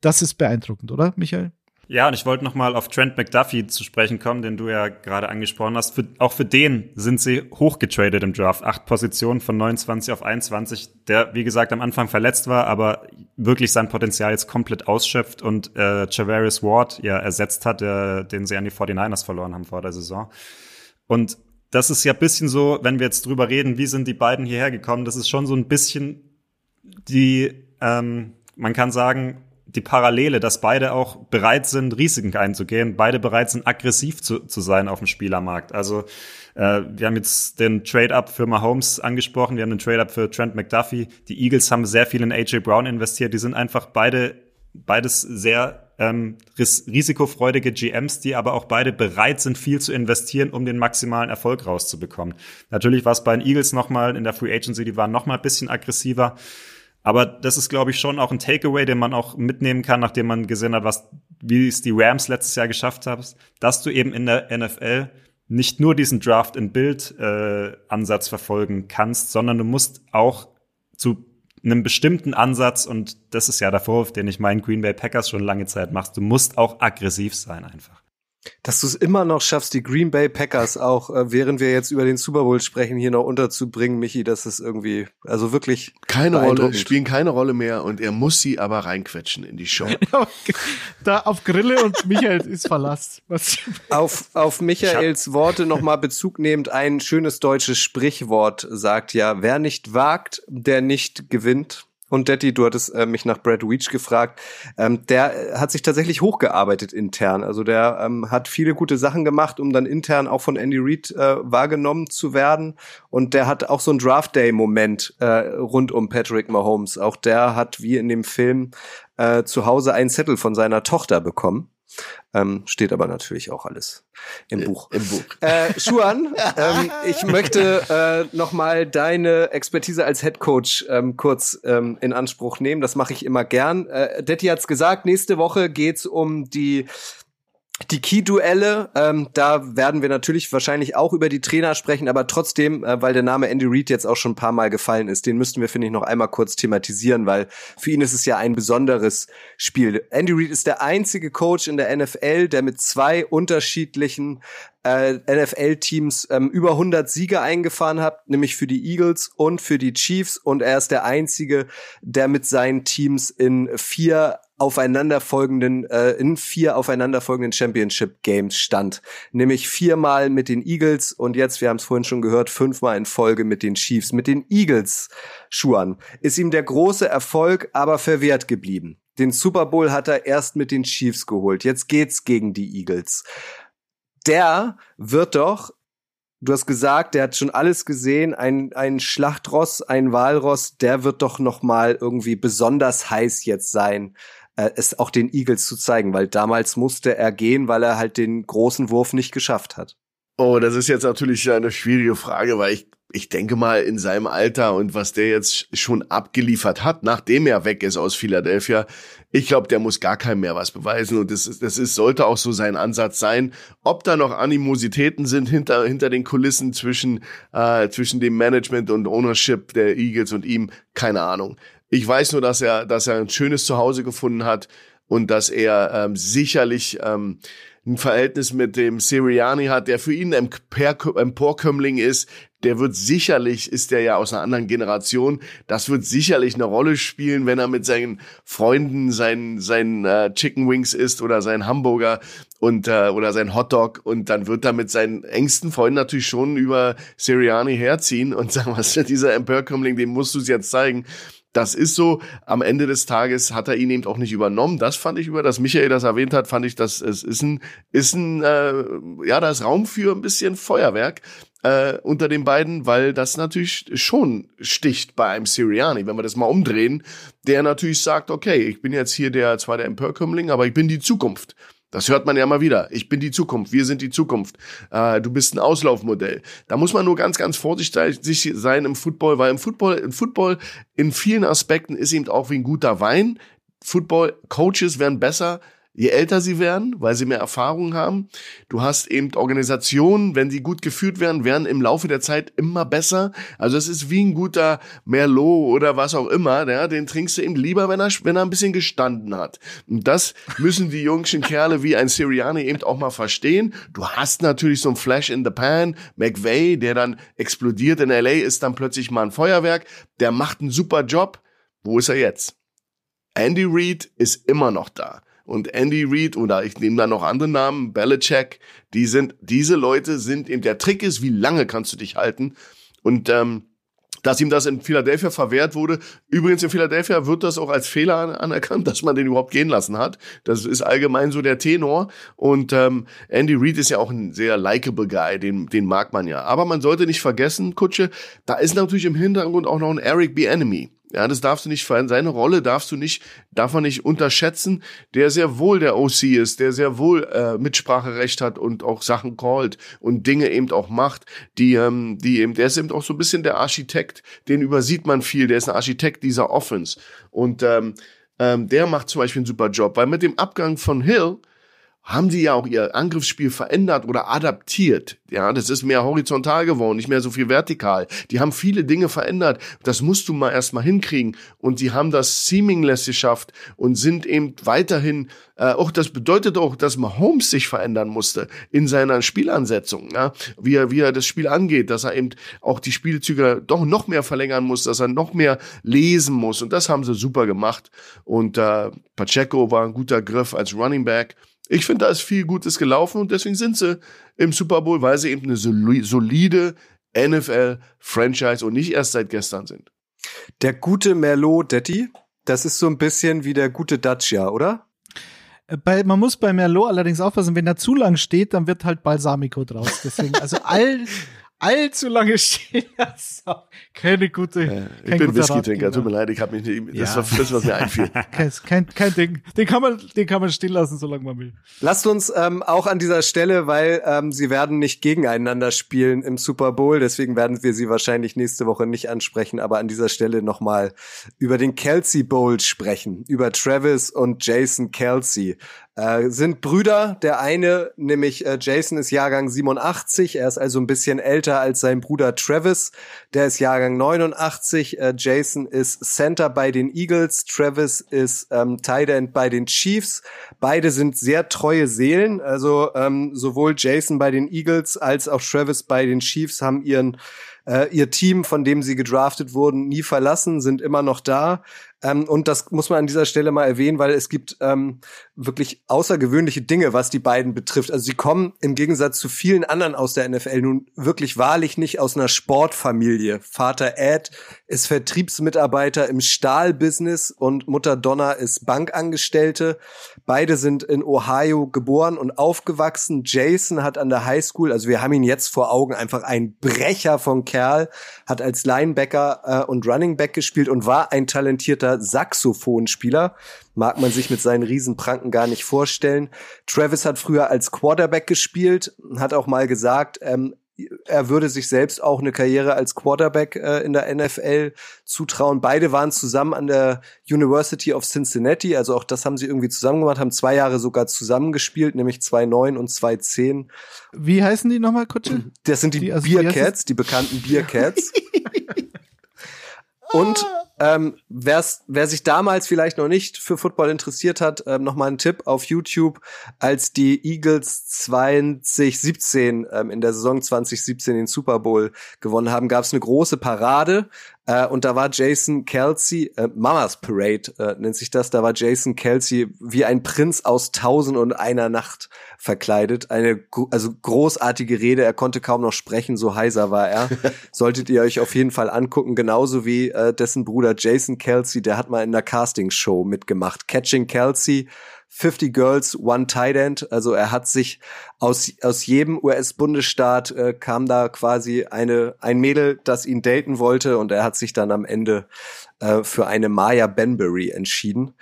das ist beeindruckend, oder, Michael? Ja, und ich wollte noch mal auf Trent McDuffie zu sprechen kommen, den du ja gerade angesprochen hast. Für, auch für den sind sie hochgetradet im Draft. Acht Positionen von 29 auf 21, der, wie gesagt, am Anfang verletzt war, aber wirklich sein Potenzial jetzt komplett ausschöpft und äh, Javarius Ward ja ersetzt hat, der, den sie an die 49ers verloren haben vor der Saison. Und das ist ja bisschen so, wenn wir jetzt drüber reden, wie sind die beiden hierher gekommen, das ist schon so ein bisschen die, ähm, man kann sagen, die Parallele, dass beide auch bereit sind, Risiken einzugehen, beide bereit sind, aggressiv zu, zu sein auf dem Spielermarkt. Also äh, wir haben jetzt den Trade-up für Mahomes angesprochen, wir haben den Trade-up für Trent McDuffie. Die Eagles haben sehr viel in AJ Brown investiert. Die sind einfach beide beides sehr ähm, ris risikofreudige GMs, die aber auch beide bereit sind, viel zu investieren, um den maximalen Erfolg rauszubekommen. Natürlich war es bei den Eagles nochmal in der Free Agency, die waren nochmal ein bisschen aggressiver. Aber das ist, glaube ich, schon auch ein Takeaway, den man auch mitnehmen kann, nachdem man gesehen hat, was, wie es die Rams letztes Jahr geschafft haben, dass du eben in der NFL nicht nur diesen Draft in Bild äh, verfolgen kannst, sondern du musst auch zu einem bestimmten Ansatz und das ist ja der Vorwurf, den ich meinen Green Bay Packers schon lange Zeit machst. Du musst auch aggressiv sein einfach dass du es immer noch schaffst, die Green Bay Packers auch, äh, während wir jetzt über den Super Bowl sprechen, hier noch unterzubringen, Michi, das ist irgendwie, also wirklich keine Rolle, spielen keine Rolle mehr und er muss sie aber reinquetschen in die Show. da auf Grille und Michael ist Verlass. Was? Auf, auf Michaels Worte nochmal Bezug nehmend, ein schönes deutsches Sprichwort sagt ja, wer nicht wagt, der nicht gewinnt. Und Detti, du hattest äh, mich nach Brad Weech gefragt. Ähm, der hat sich tatsächlich hochgearbeitet intern. Also der ähm, hat viele gute Sachen gemacht, um dann intern auch von Andy Reid äh, wahrgenommen zu werden. Und der hat auch so einen Draft Day Moment äh, rund um Patrick Mahomes. Auch der hat wie in dem Film äh, zu Hause einen Zettel von seiner Tochter bekommen. Ähm, steht aber natürlich auch alles im äh, Buch. Im Buch. Äh, Schuan, ähm, ich möchte äh, nochmal deine Expertise als Head Coach ähm, kurz ähm, in Anspruch nehmen. Das mache ich immer gern. Äh, Detti hat's gesagt, nächste Woche geht's um die die Key-Duelle, ähm, da werden wir natürlich wahrscheinlich auch über die Trainer sprechen, aber trotzdem, äh, weil der Name Andy Reid jetzt auch schon ein paar Mal gefallen ist, den müssten wir, finde ich, noch einmal kurz thematisieren, weil für ihn ist es ja ein besonderes Spiel. Andy Reid ist der einzige Coach in der NFL, der mit zwei unterschiedlichen äh, NFL-Teams ähm, über 100 Siege eingefahren hat, nämlich für die Eagles und für die Chiefs. Und er ist der einzige, der mit seinen Teams in vier aufeinanderfolgenden, äh, in vier aufeinanderfolgenden Championship Games stand. Nämlich viermal mit den Eagles und jetzt, wir haben es vorhin schon gehört, fünfmal in Folge mit den Chiefs. Mit den Eagles, Schuan, ist ihm der große Erfolg aber verwehrt geblieben. Den Super Bowl hat er erst mit den Chiefs geholt. Jetzt geht's gegen die Eagles der wird doch, du hast gesagt, der hat schon alles gesehen, ein, ein Schlachtross, ein Walross, der wird doch noch mal irgendwie besonders heiß jetzt sein, äh, es auch den Eagles zu zeigen, weil damals musste er gehen, weil er halt den großen Wurf nicht geschafft hat. Oh, das ist jetzt natürlich eine schwierige Frage, weil ich ich denke mal, in seinem Alter und was der jetzt schon abgeliefert hat, nachdem er weg ist aus Philadelphia, ich glaube, der muss gar keinem mehr was beweisen. Und das, ist, das ist, sollte auch so sein Ansatz sein. Ob da noch Animositäten sind hinter, hinter den Kulissen zwischen, äh, zwischen dem Management und Ownership der Eagles und ihm, keine Ahnung. Ich weiß nur, dass er, dass er ein schönes Zuhause gefunden hat und dass er ähm, sicherlich ähm, ein Verhältnis mit dem Siriani hat, der für ihn ein Emporkömmling ist, der wird sicherlich, ist der ja aus einer anderen Generation, das wird sicherlich eine Rolle spielen, wenn er mit seinen Freunden seinen, seinen äh, Chicken Wings isst oder seinen Hamburger und äh, oder sein Hotdog und dann wird er mit seinen engsten Freunden natürlich schon über Siriani herziehen und sagen, was ist dieser Emporkömmling, dem musst du es jetzt zeigen. Das ist so. Am Ende des Tages hat er ihn eben auch nicht übernommen. Das fand ich über, dass Michael das erwähnt hat, fand ich, dass es ist ein, ist ein, äh, ja, da ist Raum für ein bisschen Feuerwerk äh, unter den beiden, weil das natürlich schon sticht bei einem Siriani, wenn wir das mal umdrehen, der natürlich sagt, okay, ich bin jetzt hier der zwar der Emperkömmling, aber ich bin die Zukunft. Das hört man ja mal wieder. Ich bin die Zukunft. Wir sind die Zukunft. Äh, du bist ein Auslaufmodell. Da muss man nur ganz, ganz vorsichtig sein im Football, weil im Football, im Football in vielen Aspekten ist eben auch wie ein guter Wein. Football Coaches werden besser, je älter sie werden, weil sie mehr Erfahrung haben. Du hast eben Organisationen, wenn sie gut geführt werden, werden im Laufe der Zeit immer besser. Also es ist wie ein guter Merlot oder was auch immer, ja, den trinkst du eben lieber, wenn er, wenn er ein bisschen gestanden hat. Und das müssen die jungschen Kerle wie ein Siriani eben auch mal verstehen. Du hast natürlich so ein Flash in the Pan, McVay, der dann explodiert in LA, ist dann plötzlich mal ein Feuerwerk. Der macht einen super Job. Wo ist er jetzt? Andy Reid ist immer noch da und Andy Reid oder ich nehme da noch andere Namen, Belichick, die sind, diese Leute sind eben, der Trick ist, wie lange kannst du dich halten und ähm, dass ihm das in Philadelphia verwehrt wurde. Übrigens in Philadelphia wird das auch als Fehler anerkannt, dass man den überhaupt gehen lassen hat. Das ist allgemein so der Tenor. Und ähm, Andy Reid ist ja auch ein sehr likable Guy, den, den mag man ja. Aber man sollte nicht vergessen, Kutsche, da ist natürlich im Hintergrund auch noch ein Eric B. Enemy. Ja, das darfst du nicht verändern. Seine Rolle darfst du nicht, darf man nicht unterschätzen, der sehr wohl der OC ist, der sehr wohl äh, Mitspracherecht hat und auch Sachen callt und Dinge eben auch macht, die, ähm, die eben, der ist eben auch so ein bisschen der Architekt, den übersieht man viel, der ist ein Architekt dieser Offense. Und ähm, ähm, der macht zum Beispiel einen super Job, weil mit dem Abgang von Hill haben die ja auch ihr Angriffsspiel verändert oder adaptiert. Ja, das ist mehr horizontal geworden, nicht mehr so viel vertikal. Die haben viele Dinge verändert. Das musst du mal erstmal hinkriegen. Und die haben das seamless geschafft und sind eben weiterhin, äh, auch das bedeutet auch, dass Mahomes sich verändern musste in seiner Spielansetzung, ja, wie er, wie er das Spiel angeht, dass er eben auch die Spielzüge doch noch mehr verlängern muss, dass er noch mehr lesen muss. Und das haben sie super gemacht. Und äh, Pacheco war ein guter Griff als Running Back. Ich finde, da ist viel Gutes gelaufen und deswegen sind sie im Super Bowl, weil sie eben eine solide NFL-Franchise und nicht erst seit gestern sind. Der gute Merlot Detti, das ist so ein bisschen wie der gute Dacia, oder? Äh, bei, man muss bei Merlot allerdings aufpassen, wenn er zu lang steht, dann wird halt Balsamico draus. Deswegen, also all, allzu lange stehen lassen. Keine gute. Ja, ich bin Whisky-Trinker, tut mir leid, ich habe mich nicht, das ja. war das, was mir einfiel. kein, kein, kein Ding. Den kann man, den kann man stehen lassen, solange man will. Lasst uns ähm, auch an dieser Stelle, weil ähm, sie werden nicht gegeneinander spielen im Super Bowl, deswegen werden wir sie wahrscheinlich nächste Woche nicht ansprechen, aber an dieser Stelle nochmal über den Kelsey Bowl sprechen, über Travis und Jason Kelsey. Äh, sind Brüder. Der eine, nämlich äh, Jason, ist Jahrgang 87. Er ist also ein bisschen älter als sein Bruder Travis. Der ist Jahrgang 89. Äh, Jason ist Center bei den Eagles. Travis ist ähm, Tight End bei den Chiefs. Beide sind sehr treue Seelen. Also ähm, sowohl Jason bei den Eagles als auch Travis bei den Chiefs haben ihren äh, ihr Team, von dem sie gedraftet wurden, nie verlassen, sind immer noch da. Ähm, und das muss man an dieser Stelle mal erwähnen, weil es gibt ähm, wirklich außergewöhnliche Dinge, was die beiden betrifft. Also sie kommen im Gegensatz zu vielen anderen aus der NFL nun wirklich wahrlich nicht aus einer Sportfamilie. Vater Ed ist Vertriebsmitarbeiter im Stahlbusiness und Mutter Donna ist Bankangestellte. Beide sind in Ohio geboren und aufgewachsen. Jason hat an der Highschool, also wir haben ihn jetzt vor Augen, einfach ein Brecher von Kerl, hat als Linebacker äh, und Running Back gespielt und war ein talentierter begnadeter Saxophonspieler. Mag man sich mit seinen Riesenpranken gar nicht vorstellen. Travis hat früher als Quarterback gespielt, hat auch mal gesagt, ähm, er würde sich selbst auch eine Karriere als Quarterback äh, in der NFL zutrauen. Beide waren zusammen an der University of Cincinnati, also auch das haben sie irgendwie zusammen gemacht, haben zwei Jahre sogar zusammengespielt, nämlich 2-9 und 2-10. Wie heißen die nochmal, Kutsche? Das sind die, die also, Beercats, die bekannten Beercats. und ähm, wer's, wer sich damals vielleicht noch nicht für Football interessiert hat, ähm, noch mal ein Tipp auf YouTube, als die Eagles 2017 ähm, in der Saison 2017 den Super Bowl gewonnen haben, gab es eine große Parade äh, und da war Jason Kelsey, äh, Mamas Parade äh, nennt sich das, da war Jason Kelsey wie ein Prinz aus Tausend und einer Nacht verkleidet. Eine also großartige Rede, er konnte kaum noch sprechen, so heiser war er. Solltet ihr euch auf jeden Fall angucken, genauso wie äh, dessen Bruder Bruder Jason Kelsey, der hat mal in einer Casting-Show mitgemacht. Catching Kelsey, 50 Girls, One Tight End. Also er hat sich aus, aus jedem US-Bundesstaat äh, kam da quasi eine, ein Mädel, das ihn daten wollte und er hat sich dann am Ende äh, für eine Maya Benbury entschieden,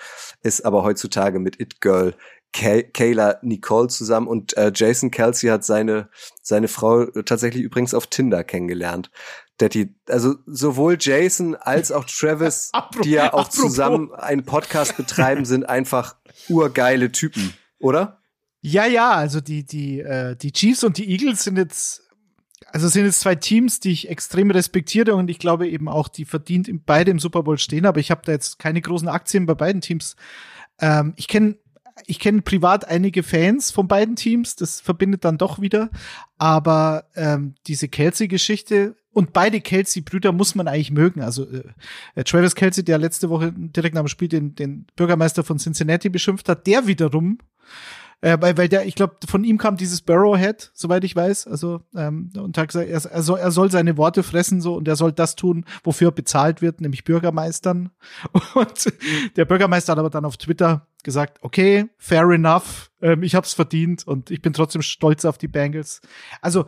ist aber heutzutage mit It Girl Kayla Nicole zusammen und äh, Jason Kelsey hat seine seine Frau tatsächlich übrigens auf Tinder kennengelernt. Daddy, also sowohl Jason als auch Travis, die ja auch zusammen einen Podcast betreiben, sind einfach urgeile Typen, oder? Ja, ja, also die die äh, die Chiefs und die Eagles sind jetzt also sind jetzt zwei Teams, die ich extrem respektiere und ich glaube eben auch, die verdient beide im Super Bowl stehen, aber ich habe da jetzt keine großen Aktien bei beiden Teams. Ähm, ich kenne ich kenne privat einige Fans von beiden Teams, das verbindet dann doch wieder. Aber ähm, diese Kelsey-Geschichte und beide Kelsey-Brüder muss man eigentlich mögen. Also äh, Travis Kelsey, der letzte Woche direkt nach dem Spiel den, den Bürgermeister von Cincinnati beschimpft hat, der wiederum äh, weil, weil der, ich glaube, von ihm kam dieses Barrowhead, soweit ich weiß. Also, ähm, und hat gesagt, er, er, soll, er soll seine Worte fressen so und er soll das tun, wofür er bezahlt wird, nämlich Bürgermeistern. Und der Bürgermeister hat aber dann auf Twitter gesagt, okay, fair enough, ähm, ich hab's verdient und ich bin trotzdem stolz auf die Bengals. Also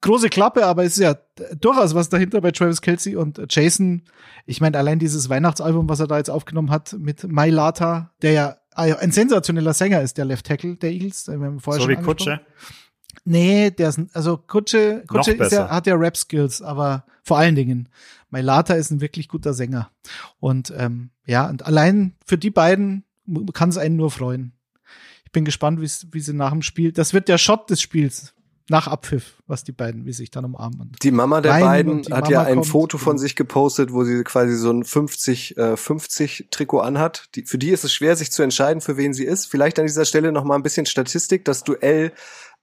große Klappe, aber es ist ja durchaus was dahinter bei Travis Kelsey und Jason. Ich meine, allein dieses Weihnachtsalbum, was er da jetzt aufgenommen hat mit My Lata, der ja Ah ein sensationeller Sänger ist der Left Tackle der Eagles. so wie Kutsche? Nee, der ist, also Kutsche, Kutsche ist ja, hat ja Rap-Skills, aber vor allen Dingen, Mailata ist ein wirklich guter Sänger. Und ähm, ja, und allein für die beiden kann es einen nur freuen. Ich bin gespannt, wie sie nach dem Spiel, das wird der Shot des Spiels, nach Abpfiff, was die beiden, wie sich dann umarmen. Die Mama der beiden hat Mama ja ein kommt, Foto von sich gepostet, wo sie quasi so ein 50 äh, 50 Trikot anhat. Die, für die ist es schwer, sich zu entscheiden, für wen sie ist. Vielleicht an dieser Stelle noch mal ein bisschen Statistik. Das Duell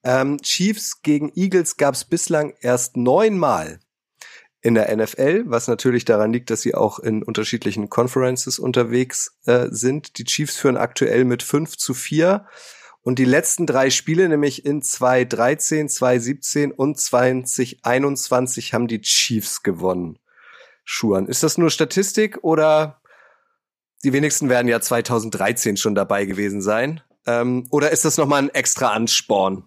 ähm, Chiefs gegen Eagles gab es bislang erst neunmal in der NFL, was natürlich daran liegt, dass sie auch in unterschiedlichen Conferences unterwegs äh, sind. Die Chiefs führen aktuell mit 5 zu 4. Und die letzten drei Spiele, nämlich in 2013, 2017 und 2021, haben die Chiefs gewonnen. Schuhan. Ist das nur Statistik oder die wenigsten werden ja 2013 schon dabei gewesen sein? Ähm, oder ist das nochmal ein extra Ansporn?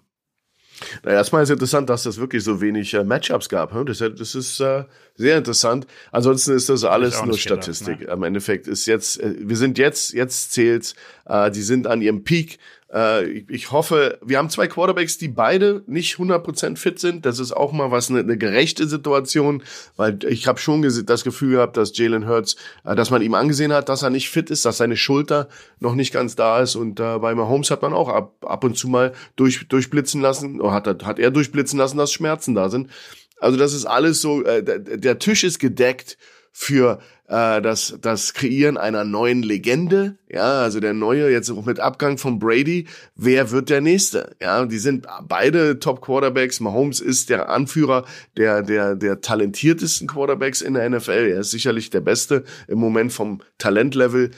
Na, erstmal ist interessant, dass es wirklich so wenig äh, Matchups gab. Hm? Das, das, ist äh, sehr interessant. Ansonsten ist das alles nur Statistik. Gedacht, ne? Am Endeffekt ist jetzt, äh, wir sind jetzt, jetzt zählt's, äh, die sind an ihrem Peak. Äh, ich, ich, hoffe, wir haben zwei Quarterbacks, die beide nicht 100% fit sind. Das ist auch mal was, eine, eine gerechte Situation, weil ich habe schon das Gefühl gehabt, dass Jalen Hurts, äh, dass man ihm angesehen hat, dass er nicht fit ist, dass seine Schulter noch nicht ganz da ist. Und äh, bei Mahomes hat man auch ab, ab und zu mal durch, durchblitzen lassen, oder hat, hat er durchblitzen lassen, dass Schmerzen da sind. Also das ist alles so, äh, der, der Tisch ist gedeckt für äh, das, das Kreieren einer neuen Legende. Ja, also der neue, jetzt auch mit Abgang von Brady, wer wird der nächste? Ja, die sind beide Top Quarterbacks. Mahomes ist der Anführer der, der, der talentiertesten Quarterbacks in der NFL. Er ist sicherlich der Beste im Moment vom Talentlevel.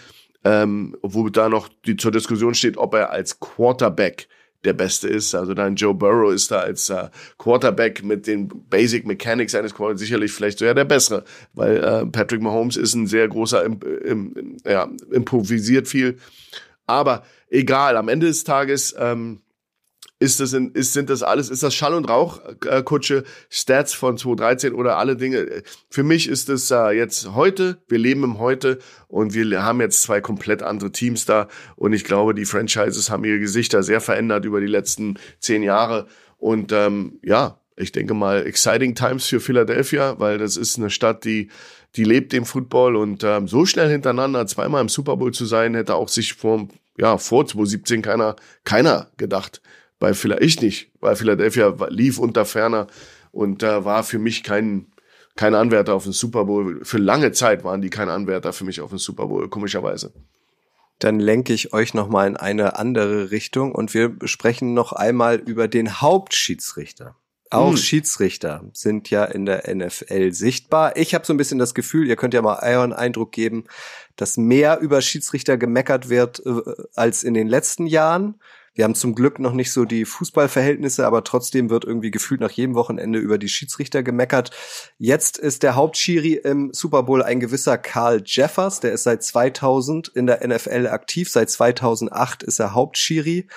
Ähm, obwohl da noch die zur Diskussion steht, ob er als Quarterback der Beste ist. Also dann Joe Burrow ist da als äh, Quarterback mit den Basic Mechanics eines Quarterbacks sicherlich vielleicht sogar der Bessere, weil äh, Patrick Mahomes ist ein sehr großer, im, im, ja, improvisiert viel. Aber egal, am Ende des Tages ähm, ist das, in, ist, sind das alles, ist das Schall und Rauch, äh, Kutsche, Stats von 2013 oder alle Dinge. Für mich ist es äh, jetzt heute, wir leben im Heute und wir haben jetzt zwei komplett andere Teams da. Und ich glaube, die Franchises haben ihre Gesichter sehr verändert über die letzten zehn Jahre. Und ähm, ja, ich denke mal, exciting times für Philadelphia, weil das ist eine Stadt, die die lebt dem Football. Und ähm, so schnell hintereinander zweimal im Super Bowl zu sein, hätte auch sich vor ja vor 2017 keiner keiner gedacht bei Philadelphia, ich nicht, weil Philadelphia lief unter Ferner und da war für mich kein, kein Anwärter auf den Super Bowl. Für lange Zeit waren die kein Anwärter für mich auf den Super Bowl, komischerweise. Dann lenke ich euch nochmal in eine andere Richtung und wir sprechen noch einmal über den Hauptschiedsrichter. Auch hm. Schiedsrichter sind ja in der NFL sichtbar. Ich habe so ein bisschen das Gefühl, ihr könnt ja mal euren Eindruck geben, dass mehr über Schiedsrichter gemeckert wird äh, als in den letzten Jahren. Wir haben zum Glück noch nicht so die Fußballverhältnisse, aber trotzdem wird irgendwie gefühlt nach jedem Wochenende über die Schiedsrichter gemeckert. Jetzt ist der Hauptschiri im Super Bowl ein gewisser Carl Jeffers, der ist seit 2000 in der NFL aktiv, seit 2008 ist er Hauptschiri.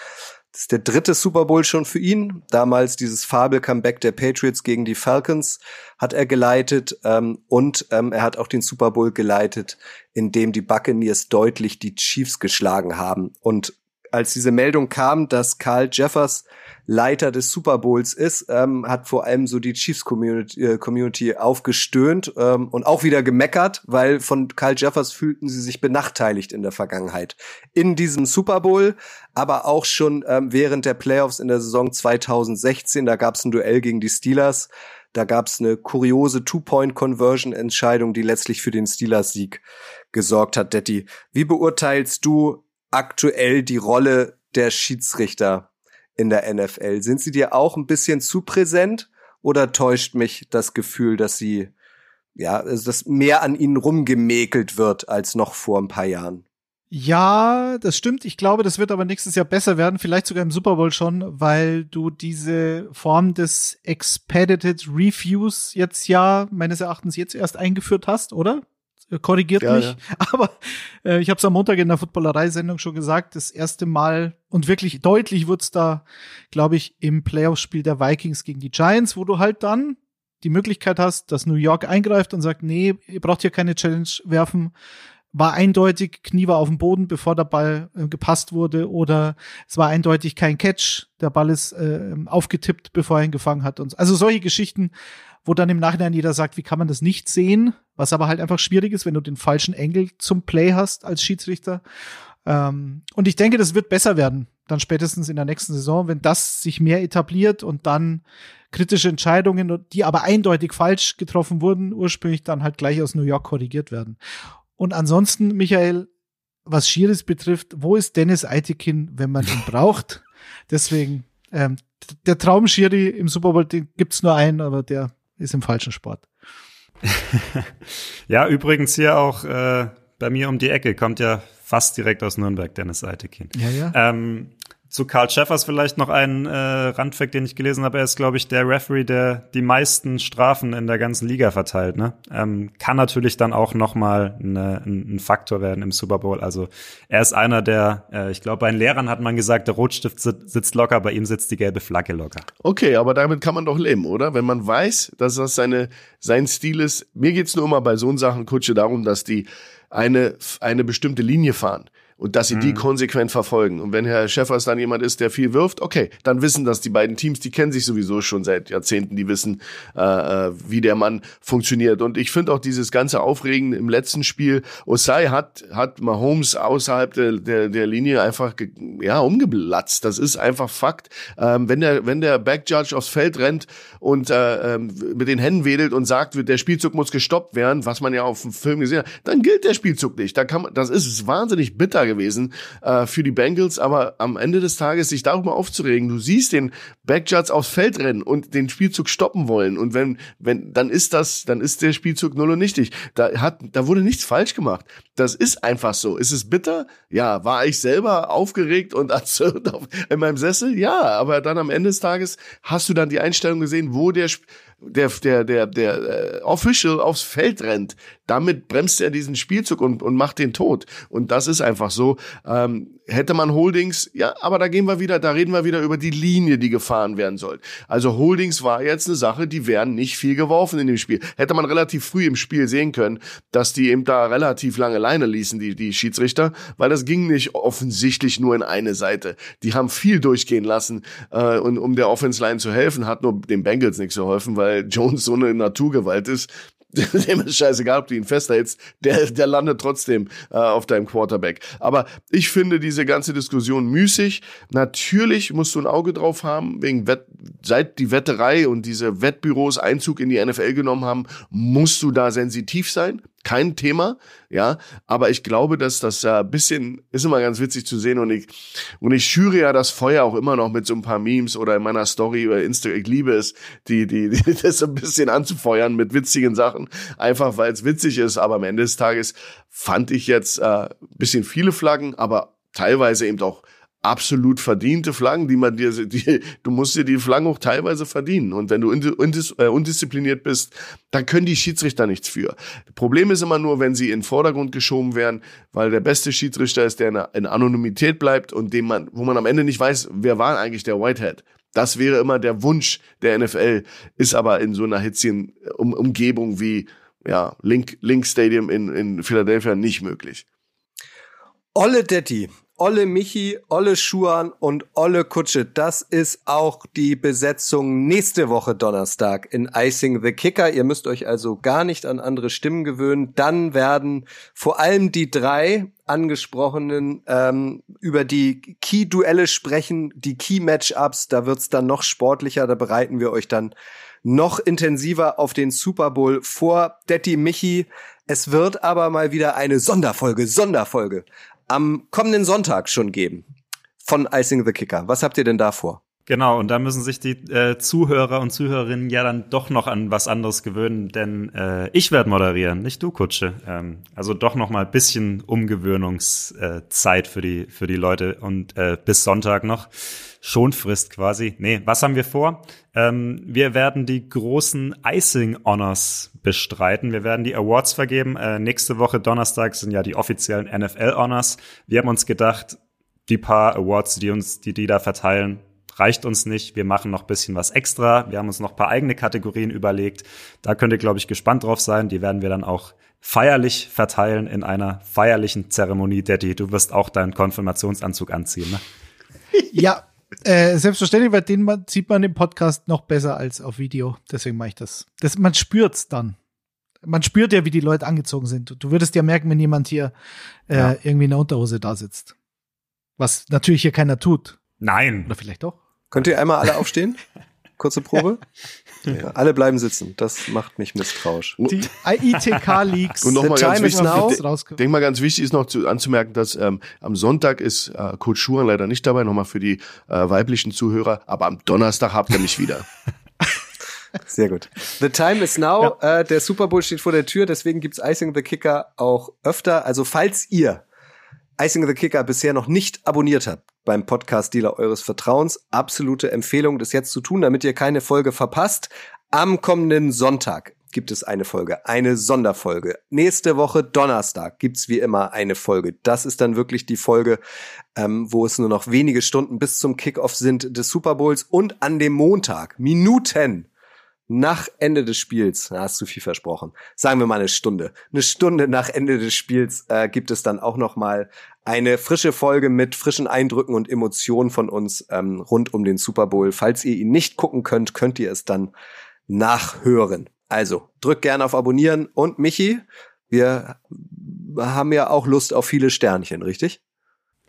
Das ist der dritte Super Bowl schon für ihn. Damals dieses Fabel-Comeback der Patriots gegen die Falcons hat er geleitet ähm, und ähm, er hat auch den Super Bowl geleitet, in dem die Buccaneers deutlich die Chiefs geschlagen haben. Und als diese Meldung kam, dass Carl Jeffers Leiter des Super Bowls ist, ähm, hat vor allem so die Chiefs Community, äh, Community aufgestöhnt ähm, und auch wieder gemeckert, weil von Carl Jeffers fühlten sie sich benachteiligt in der Vergangenheit. In diesem Super Bowl, aber auch schon ähm, während der Playoffs in der Saison 2016, da gab es ein Duell gegen die Steelers. Da gab es eine kuriose Two-Point-Conversion-Entscheidung, die letztlich für den Steelers-Sieg gesorgt hat, Detti. Wie beurteilst du aktuell die Rolle der Schiedsrichter in der NFL? Sind sie dir auch ein bisschen zu präsent oder täuscht mich das Gefühl, dass sie ja, also dass mehr an ihnen rumgemäkelt wird als noch vor ein paar Jahren? Ja, das stimmt. Ich glaube, das wird aber nächstes Jahr besser werden, vielleicht sogar im Super Bowl schon, weil du diese Form des Expedited Reviews jetzt ja meines Erachtens jetzt erst eingeführt hast, oder? Korrigiert ja, mich. Ja. Aber äh, ich habe es am Montag in der Footballerei-Sendung schon gesagt, das erste Mal und wirklich deutlich wird's da, glaube ich, im Playoff-Spiel der Vikings gegen die Giants, wo du halt dann die Möglichkeit hast, dass New York eingreift und sagt, nee, ihr braucht hier keine Challenge werfen. War eindeutig, Knie war auf dem Boden, bevor der Ball äh, gepasst wurde, oder es war eindeutig kein Catch, der Ball ist äh, aufgetippt, bevor er ihn gefangen hat. Und also solche Geschichten wo dann im Nachhinein jeder sagt, wie kann man das nicht sehen? Was aber halt einfach schwierig ist, wenn du den falschen Engel zum Play hast als Schiedsrichter. Ähm, und ich denke, das wird besser werden, dann spätestens in der nächsten Saison, wenn das sich mehr etabliert und dann kritische Entscheidungen, die aber eindeutig falsch getroffen wurden, ursprünglich dann halt gleich aus New York korrigiert werden. Und ansonsten, Michael, was Schiris betrifft, wo ist Dennis Eitekin, wenn man ihn braucht? Deswegen, ähm, der Traumschiri im Super Bowl, den gibt's nur einen, aber der ist im falschen Sport. ja, übrigens hier auch äh, bei mir um die Ecke, kommt ja fast direkt aus Nürnberg, Dennis Eitekin. Ja, ja. Ähm, zu Karl Schäffers vielleicht noch ein äh, Randfact, den ich gelesen habe. Er ist, glaube ich, der Referee, der die meisten Strafen in der ganzen Liga verteilt. Ne? Ähm, kann natürlich dann auch noch mal eine, ein, ein Faktor werden im Super Bowl. Also er ist einer der, äh, ich glaube, bei den Lehrern hat man gesagt, der Rotstift sitzt locker, bei ihm sitzt die gelbe Flagge locker. Okay, aber damit kann man doch leben, oder? Wenn man weiß, dass das seine, sein Stil ist. Mir geht's nur immer bei so Sachen, Kutsche, darum, dass die eine, eine bestimmte Linie fahren und dass sie mhm. die konsequent verfolgen. Und wenn Herr Schäffers dann jemand ist, der viel wirft, okay, dann wissen das die beiden Teams, die kennen sich sowieso schon seit Jahrzehnten, die wissen, äh, äh wie der Mann funktioniert. Und ich finde auch dieses ganze Aufregen im letzten Spiel, Osai hat, hat Mahomes außerhalb der, der, der Linie einfach ja, umgeblatzt. Das ist einfach Fakt. Ähm, wenn der, wenn der Backjudge aufs Feld rennt und äh, ähm, mit den Händen wedelt und sagt, der Spielzug muss gestoppt werden, was man ja auf dem Film gesehen hat, dann gilt der Spielzug nicht. Da kann man, das ist wahnsinnig bitter gewesen äh, für die Bengals, aber am Ende des Tages sich darüber aufzuregen, du siehst den Backjudge aufs Feld rennen und den Spielzug stoppen wollen und wenn wenn dann ist das, dann ist der Spielzug null und nichtig. Da hat da wurde nichts falsch gemacht. Das ist einfach so. Ist es bitter? Ja, war ich selber aufgeregt und erzürnt in meinem Sessel? Ja, aber dann am Ende des Tages hast du dann die Einstellung gesehen, wo der der, der, der, der äh, Official aufs Feld rennt, damit bremst er diesen Spielzug und, und macht den tot. Und das ist einfach so. Ähm, hätte man Holdings, ja, aber da gehen wir wieder, da reden wir wieder über die Linie, die gefahren werden soll. Also Holdings war jetzt eine Sache, die wären nicht viel geworfen in dem Spiel. Hätte man relativ früh im Spiel sehen können, dass die eben da relativ lange Leine ließen, die, die Schiedsrichter, weil das ging nicht offensichtlich nur in eine Seite. Die haben viel durchgehen lassen äh, und um der Offense Line zu helfen, hat nur den Bengals nichts geholfen, weil Jones so eine Naturgewalt ist, dem ist scheißegal, ob du ihn festhältst, der, der landet trotzdem äh, auf deinem Quarterback. Aber ich finde diese ganze Diskussion müßig. Natürlich musst du ein Auge drauf haben, wegen Wett, seit die Wetterei und diese Wettbüros Einzug in die NFL genommen haben, musst du da sensitiv sein kein Thema, ja, aber ich glaube, dass das ja ein bisschen ist immer ganz witzig zu sehen. Und ich und ich schüre ja das Feuer auch immer noch mit so ein paar Memes oder in meiner Story über Insta, ich liebe es, die die, die das so ein bisschen anzufeuern mit witzigen Sachen, einfach weil es witzig ist, aber am Ende des Tages fand ich jetzt äh, bisschen viele Flaggen, aber teilweise eben auch absolut verdiente Flaggen, die man dir, die, du musst dir die Flaggen auch teilweise verdienen. Und wenn du undis, äh, undiszipliniert bist, dann können die Schiedsrichter nichts für. Das Problem ist immer nur, wenn sie in den Vordergrund geschoben werden, weil der beste Schiedsrichter ist, der in, in Anonymität bleibt und dem man, wo man am Ende nicht weiß, wer war eigentlich der Whitehead. Das wäre immer der Wunsch der NFL, ist aber in so einer hitzigen um Umgebung wie ja, Link, Link Stadium in, in Philadelphia nicht möglich. Olle Detti, Olle Michi, Olle Schuan und Olle Kutsche. Das ist auch die Besetzung nächste Woche Donnerstag in Icing the Kicker. Ihr müsst euch also gar nicht an andere Stimmen gewöhnen. Dann werden vor allem die drei angesprochenen ähm, über die Key-Duelle sprechen, die Key-Matchups. Da wird's dann noch sportlicher. Da bereiten wir euch dann noch intensiver auf den Super Bowl vor. Detti Michi, es wird aber mal wieder eine Sonderfolge, Sonderfolge am kommenden Sonntag schon geben von Icing the Kicker. Was habt ihr denn da vor? Genau, und da müssen sich die äh, Zuhörer und Zuhörerinnen ja dann doch noch an was anderes gewöhnen, denn äh, ich werde moderieren, nicht du, Kutsche. Ähm, also doch noch mal ein bisschen Umgewöhnungszeit für die für die Leute und äh, bis Sonntag noch Schonfrist quasi. Nee, was haben wir vor? Ähm, wir werden die großen Icing Honors bestreiten. Wir werden die Awards vergeben. Äh, nächste Woche Donnerstag sind ja die offiziellen NFL Honors. Wir haben uns gedacht, die paar Awards, die uns die die da verteilen, reicht uns nicht. Wir machen noch bisschen was extra. Wir haben uns noch paar eigene Kategorien überlegt. Da könnt ihr, glaube ich, gespannt drauf sein. Die werden wir dann auch feierlich verteilen in einer feierlichen Zeremonie. Daddy, du wirst auch deinen Konfirmationsanzug anziehen, ne? Ja, äh, selbstverständlich, weil den man, sieht man im Podcast noch besser als auf Video. Deswegen mache ich das. das. Man spürt's dann. Man spürt ja, wie die Leute angezogen sind. Du würdest ja merken, wenn jemand hier äh, ja. irgendwie in der Unterhose da sitzt. Was natürlich hier keiner tut. Nein. Oder vielleicht doch. Könnt ihr einmal alle aufstehen? Kurze Probe. Ja. Alle bleiben sitzen. Das macht mich misstrauisch. Die ITK-Leaks. Und nochmal ganz wichtig, denk mal ganz wichtig ist noch zu, anzumerken, dass ähm, am Sonntag ist äh, Coach Schuhan leider nicht dabei, nochmal für die äh, weiblichen Zuhörer, aber am Donnerstag habt ihr mich wieder. Sehr gut. The time is now. Ja. Äh, der Super Bowl steht vor der Tür, deswegen gibt's Icing the Kicker auch öfter. Also falls ihr Icing the Kicker bisher noch nicht abonniert habt beim Podcast-Dealer eures Vertrauens, absolute Empfehlung, das jetzt zu tun, damit ihr keine Folge verpasst. Am kommenden Sonntag gibt es eine Folge, eine Sonderfolge. Nächste Woche Donnerstag gibt's wie immer eine Folge. Das ist dann wirklich die Folge, ähm, wo es nur noch wenige Stunden bis zum Kickoff sind des Super Bowls und an dem Montag, Minuten nach Ende des Spiels, da hast du viel versprochen, sagen wir mal eine Stunde, eine Stunde nach Ende des Spiels äh, gibt es dann auch noch mal eine frische Folge mit frischen Eindrücken und Emotionen von uns ähm, rund um den Super Bowl. Falls ihr ihn nicht gucken könnt, könnt ihr es dann nachhören. Also drückt gerne auf Abonnieren und Michi, wir haben ja auch Lust auf viele Sternchen, richtig?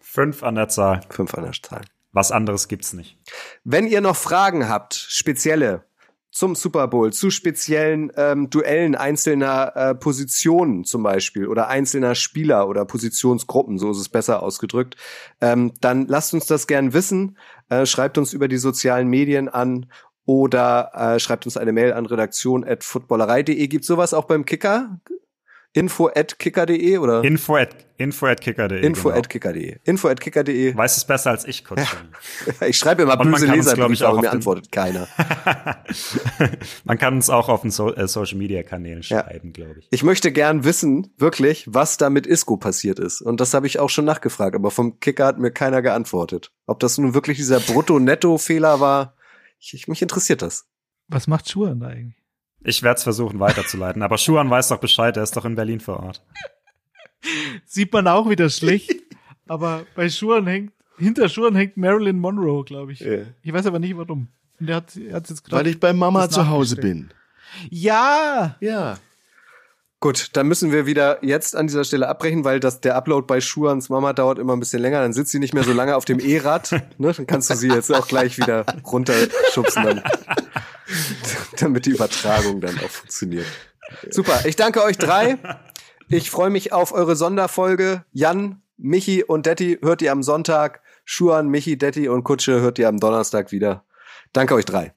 Fünf an der Zahl. Fünf an der Zahl. Was anderes gibt's nicht. Wenn ihr noch Fragen habt, spezielle, zum Super Bowl, zu speziellen ähm, Duellen einzelner äh, Positionen zum Beispiel oder einzelner Spieler oder Positionsgruppen, so ist es besser ausgedrückt, ähm, dann lasst uns das gern wissen. Äh, schreibt uns über die sozialen Medien an oder äh, schreibt uns eine Mail an redaktion.footballerei.de. Gibt sowas auch beim Kicker? Info at kicker.de oder? Info at, info at kicker.de. Info genau. at kicker.de. Info at kicker.de. Weiß es besser als ich, kurz. Ja. ich schreibe immer böse Leserbriefe, aber mir antwortet keiner. man kann uns auch auf den so äh, Social Media Kanälen schreiben, ja. glaube ich. Ich möchte gern wissen, wirklich, was da mit Isco passiert ist. Und das habe ich auch schon nachgefragt, aber vom Kicker hat mir keiner geantwortet. Ob das nun wirklich dieser Brutto-Netto-Fehler war, ich, ich, mich interessiert das. Was macht Schuhe da eigentlich? Ich werde es versuchen weiterzuleiten. Aber Schuhan weiß doch Bescheid, er ist doch in Berlin vor Ort. Sieht man auch wieder schlecht. aber bei Schuhan hängt, hinter Schuhan hängt Marilyn Monroe, glaube ich. Yeah. Ich weiß aber nicht warum. Und der hat, er hat jetzt Weil ich bei Mama zu Hause bin. Ja! Ja. Gut, dann müssen wir wieder jetzt an dieser Stelle abbrechen, weil das, der Upload bei Schuhans Mama dauert immer ein bisschen länger. Dann sitzt sie nicht mehr so lange auf dem E-Rad. Ne? Dann kannst du sie jetzt auch gleich wieder runterschubsen, dann, damit die Übertragung dann auch funktioniert. Super, ich danke euch drei. Ich freue mich auf eure Sonderfolge. Jan, Michi und Detti hört ihr am Sonntag. Schuan, Michi, Detti und Kutsche hört ihr am Donnerstag wieder. Danke euch drei.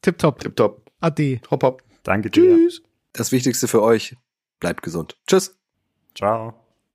Tipptopp. Tipptopp. Ade. Hopp, hopp. Danke dir. Tschüss. Das Wichtigste für euch, Bleibt gesund. Tschüss. Ciao.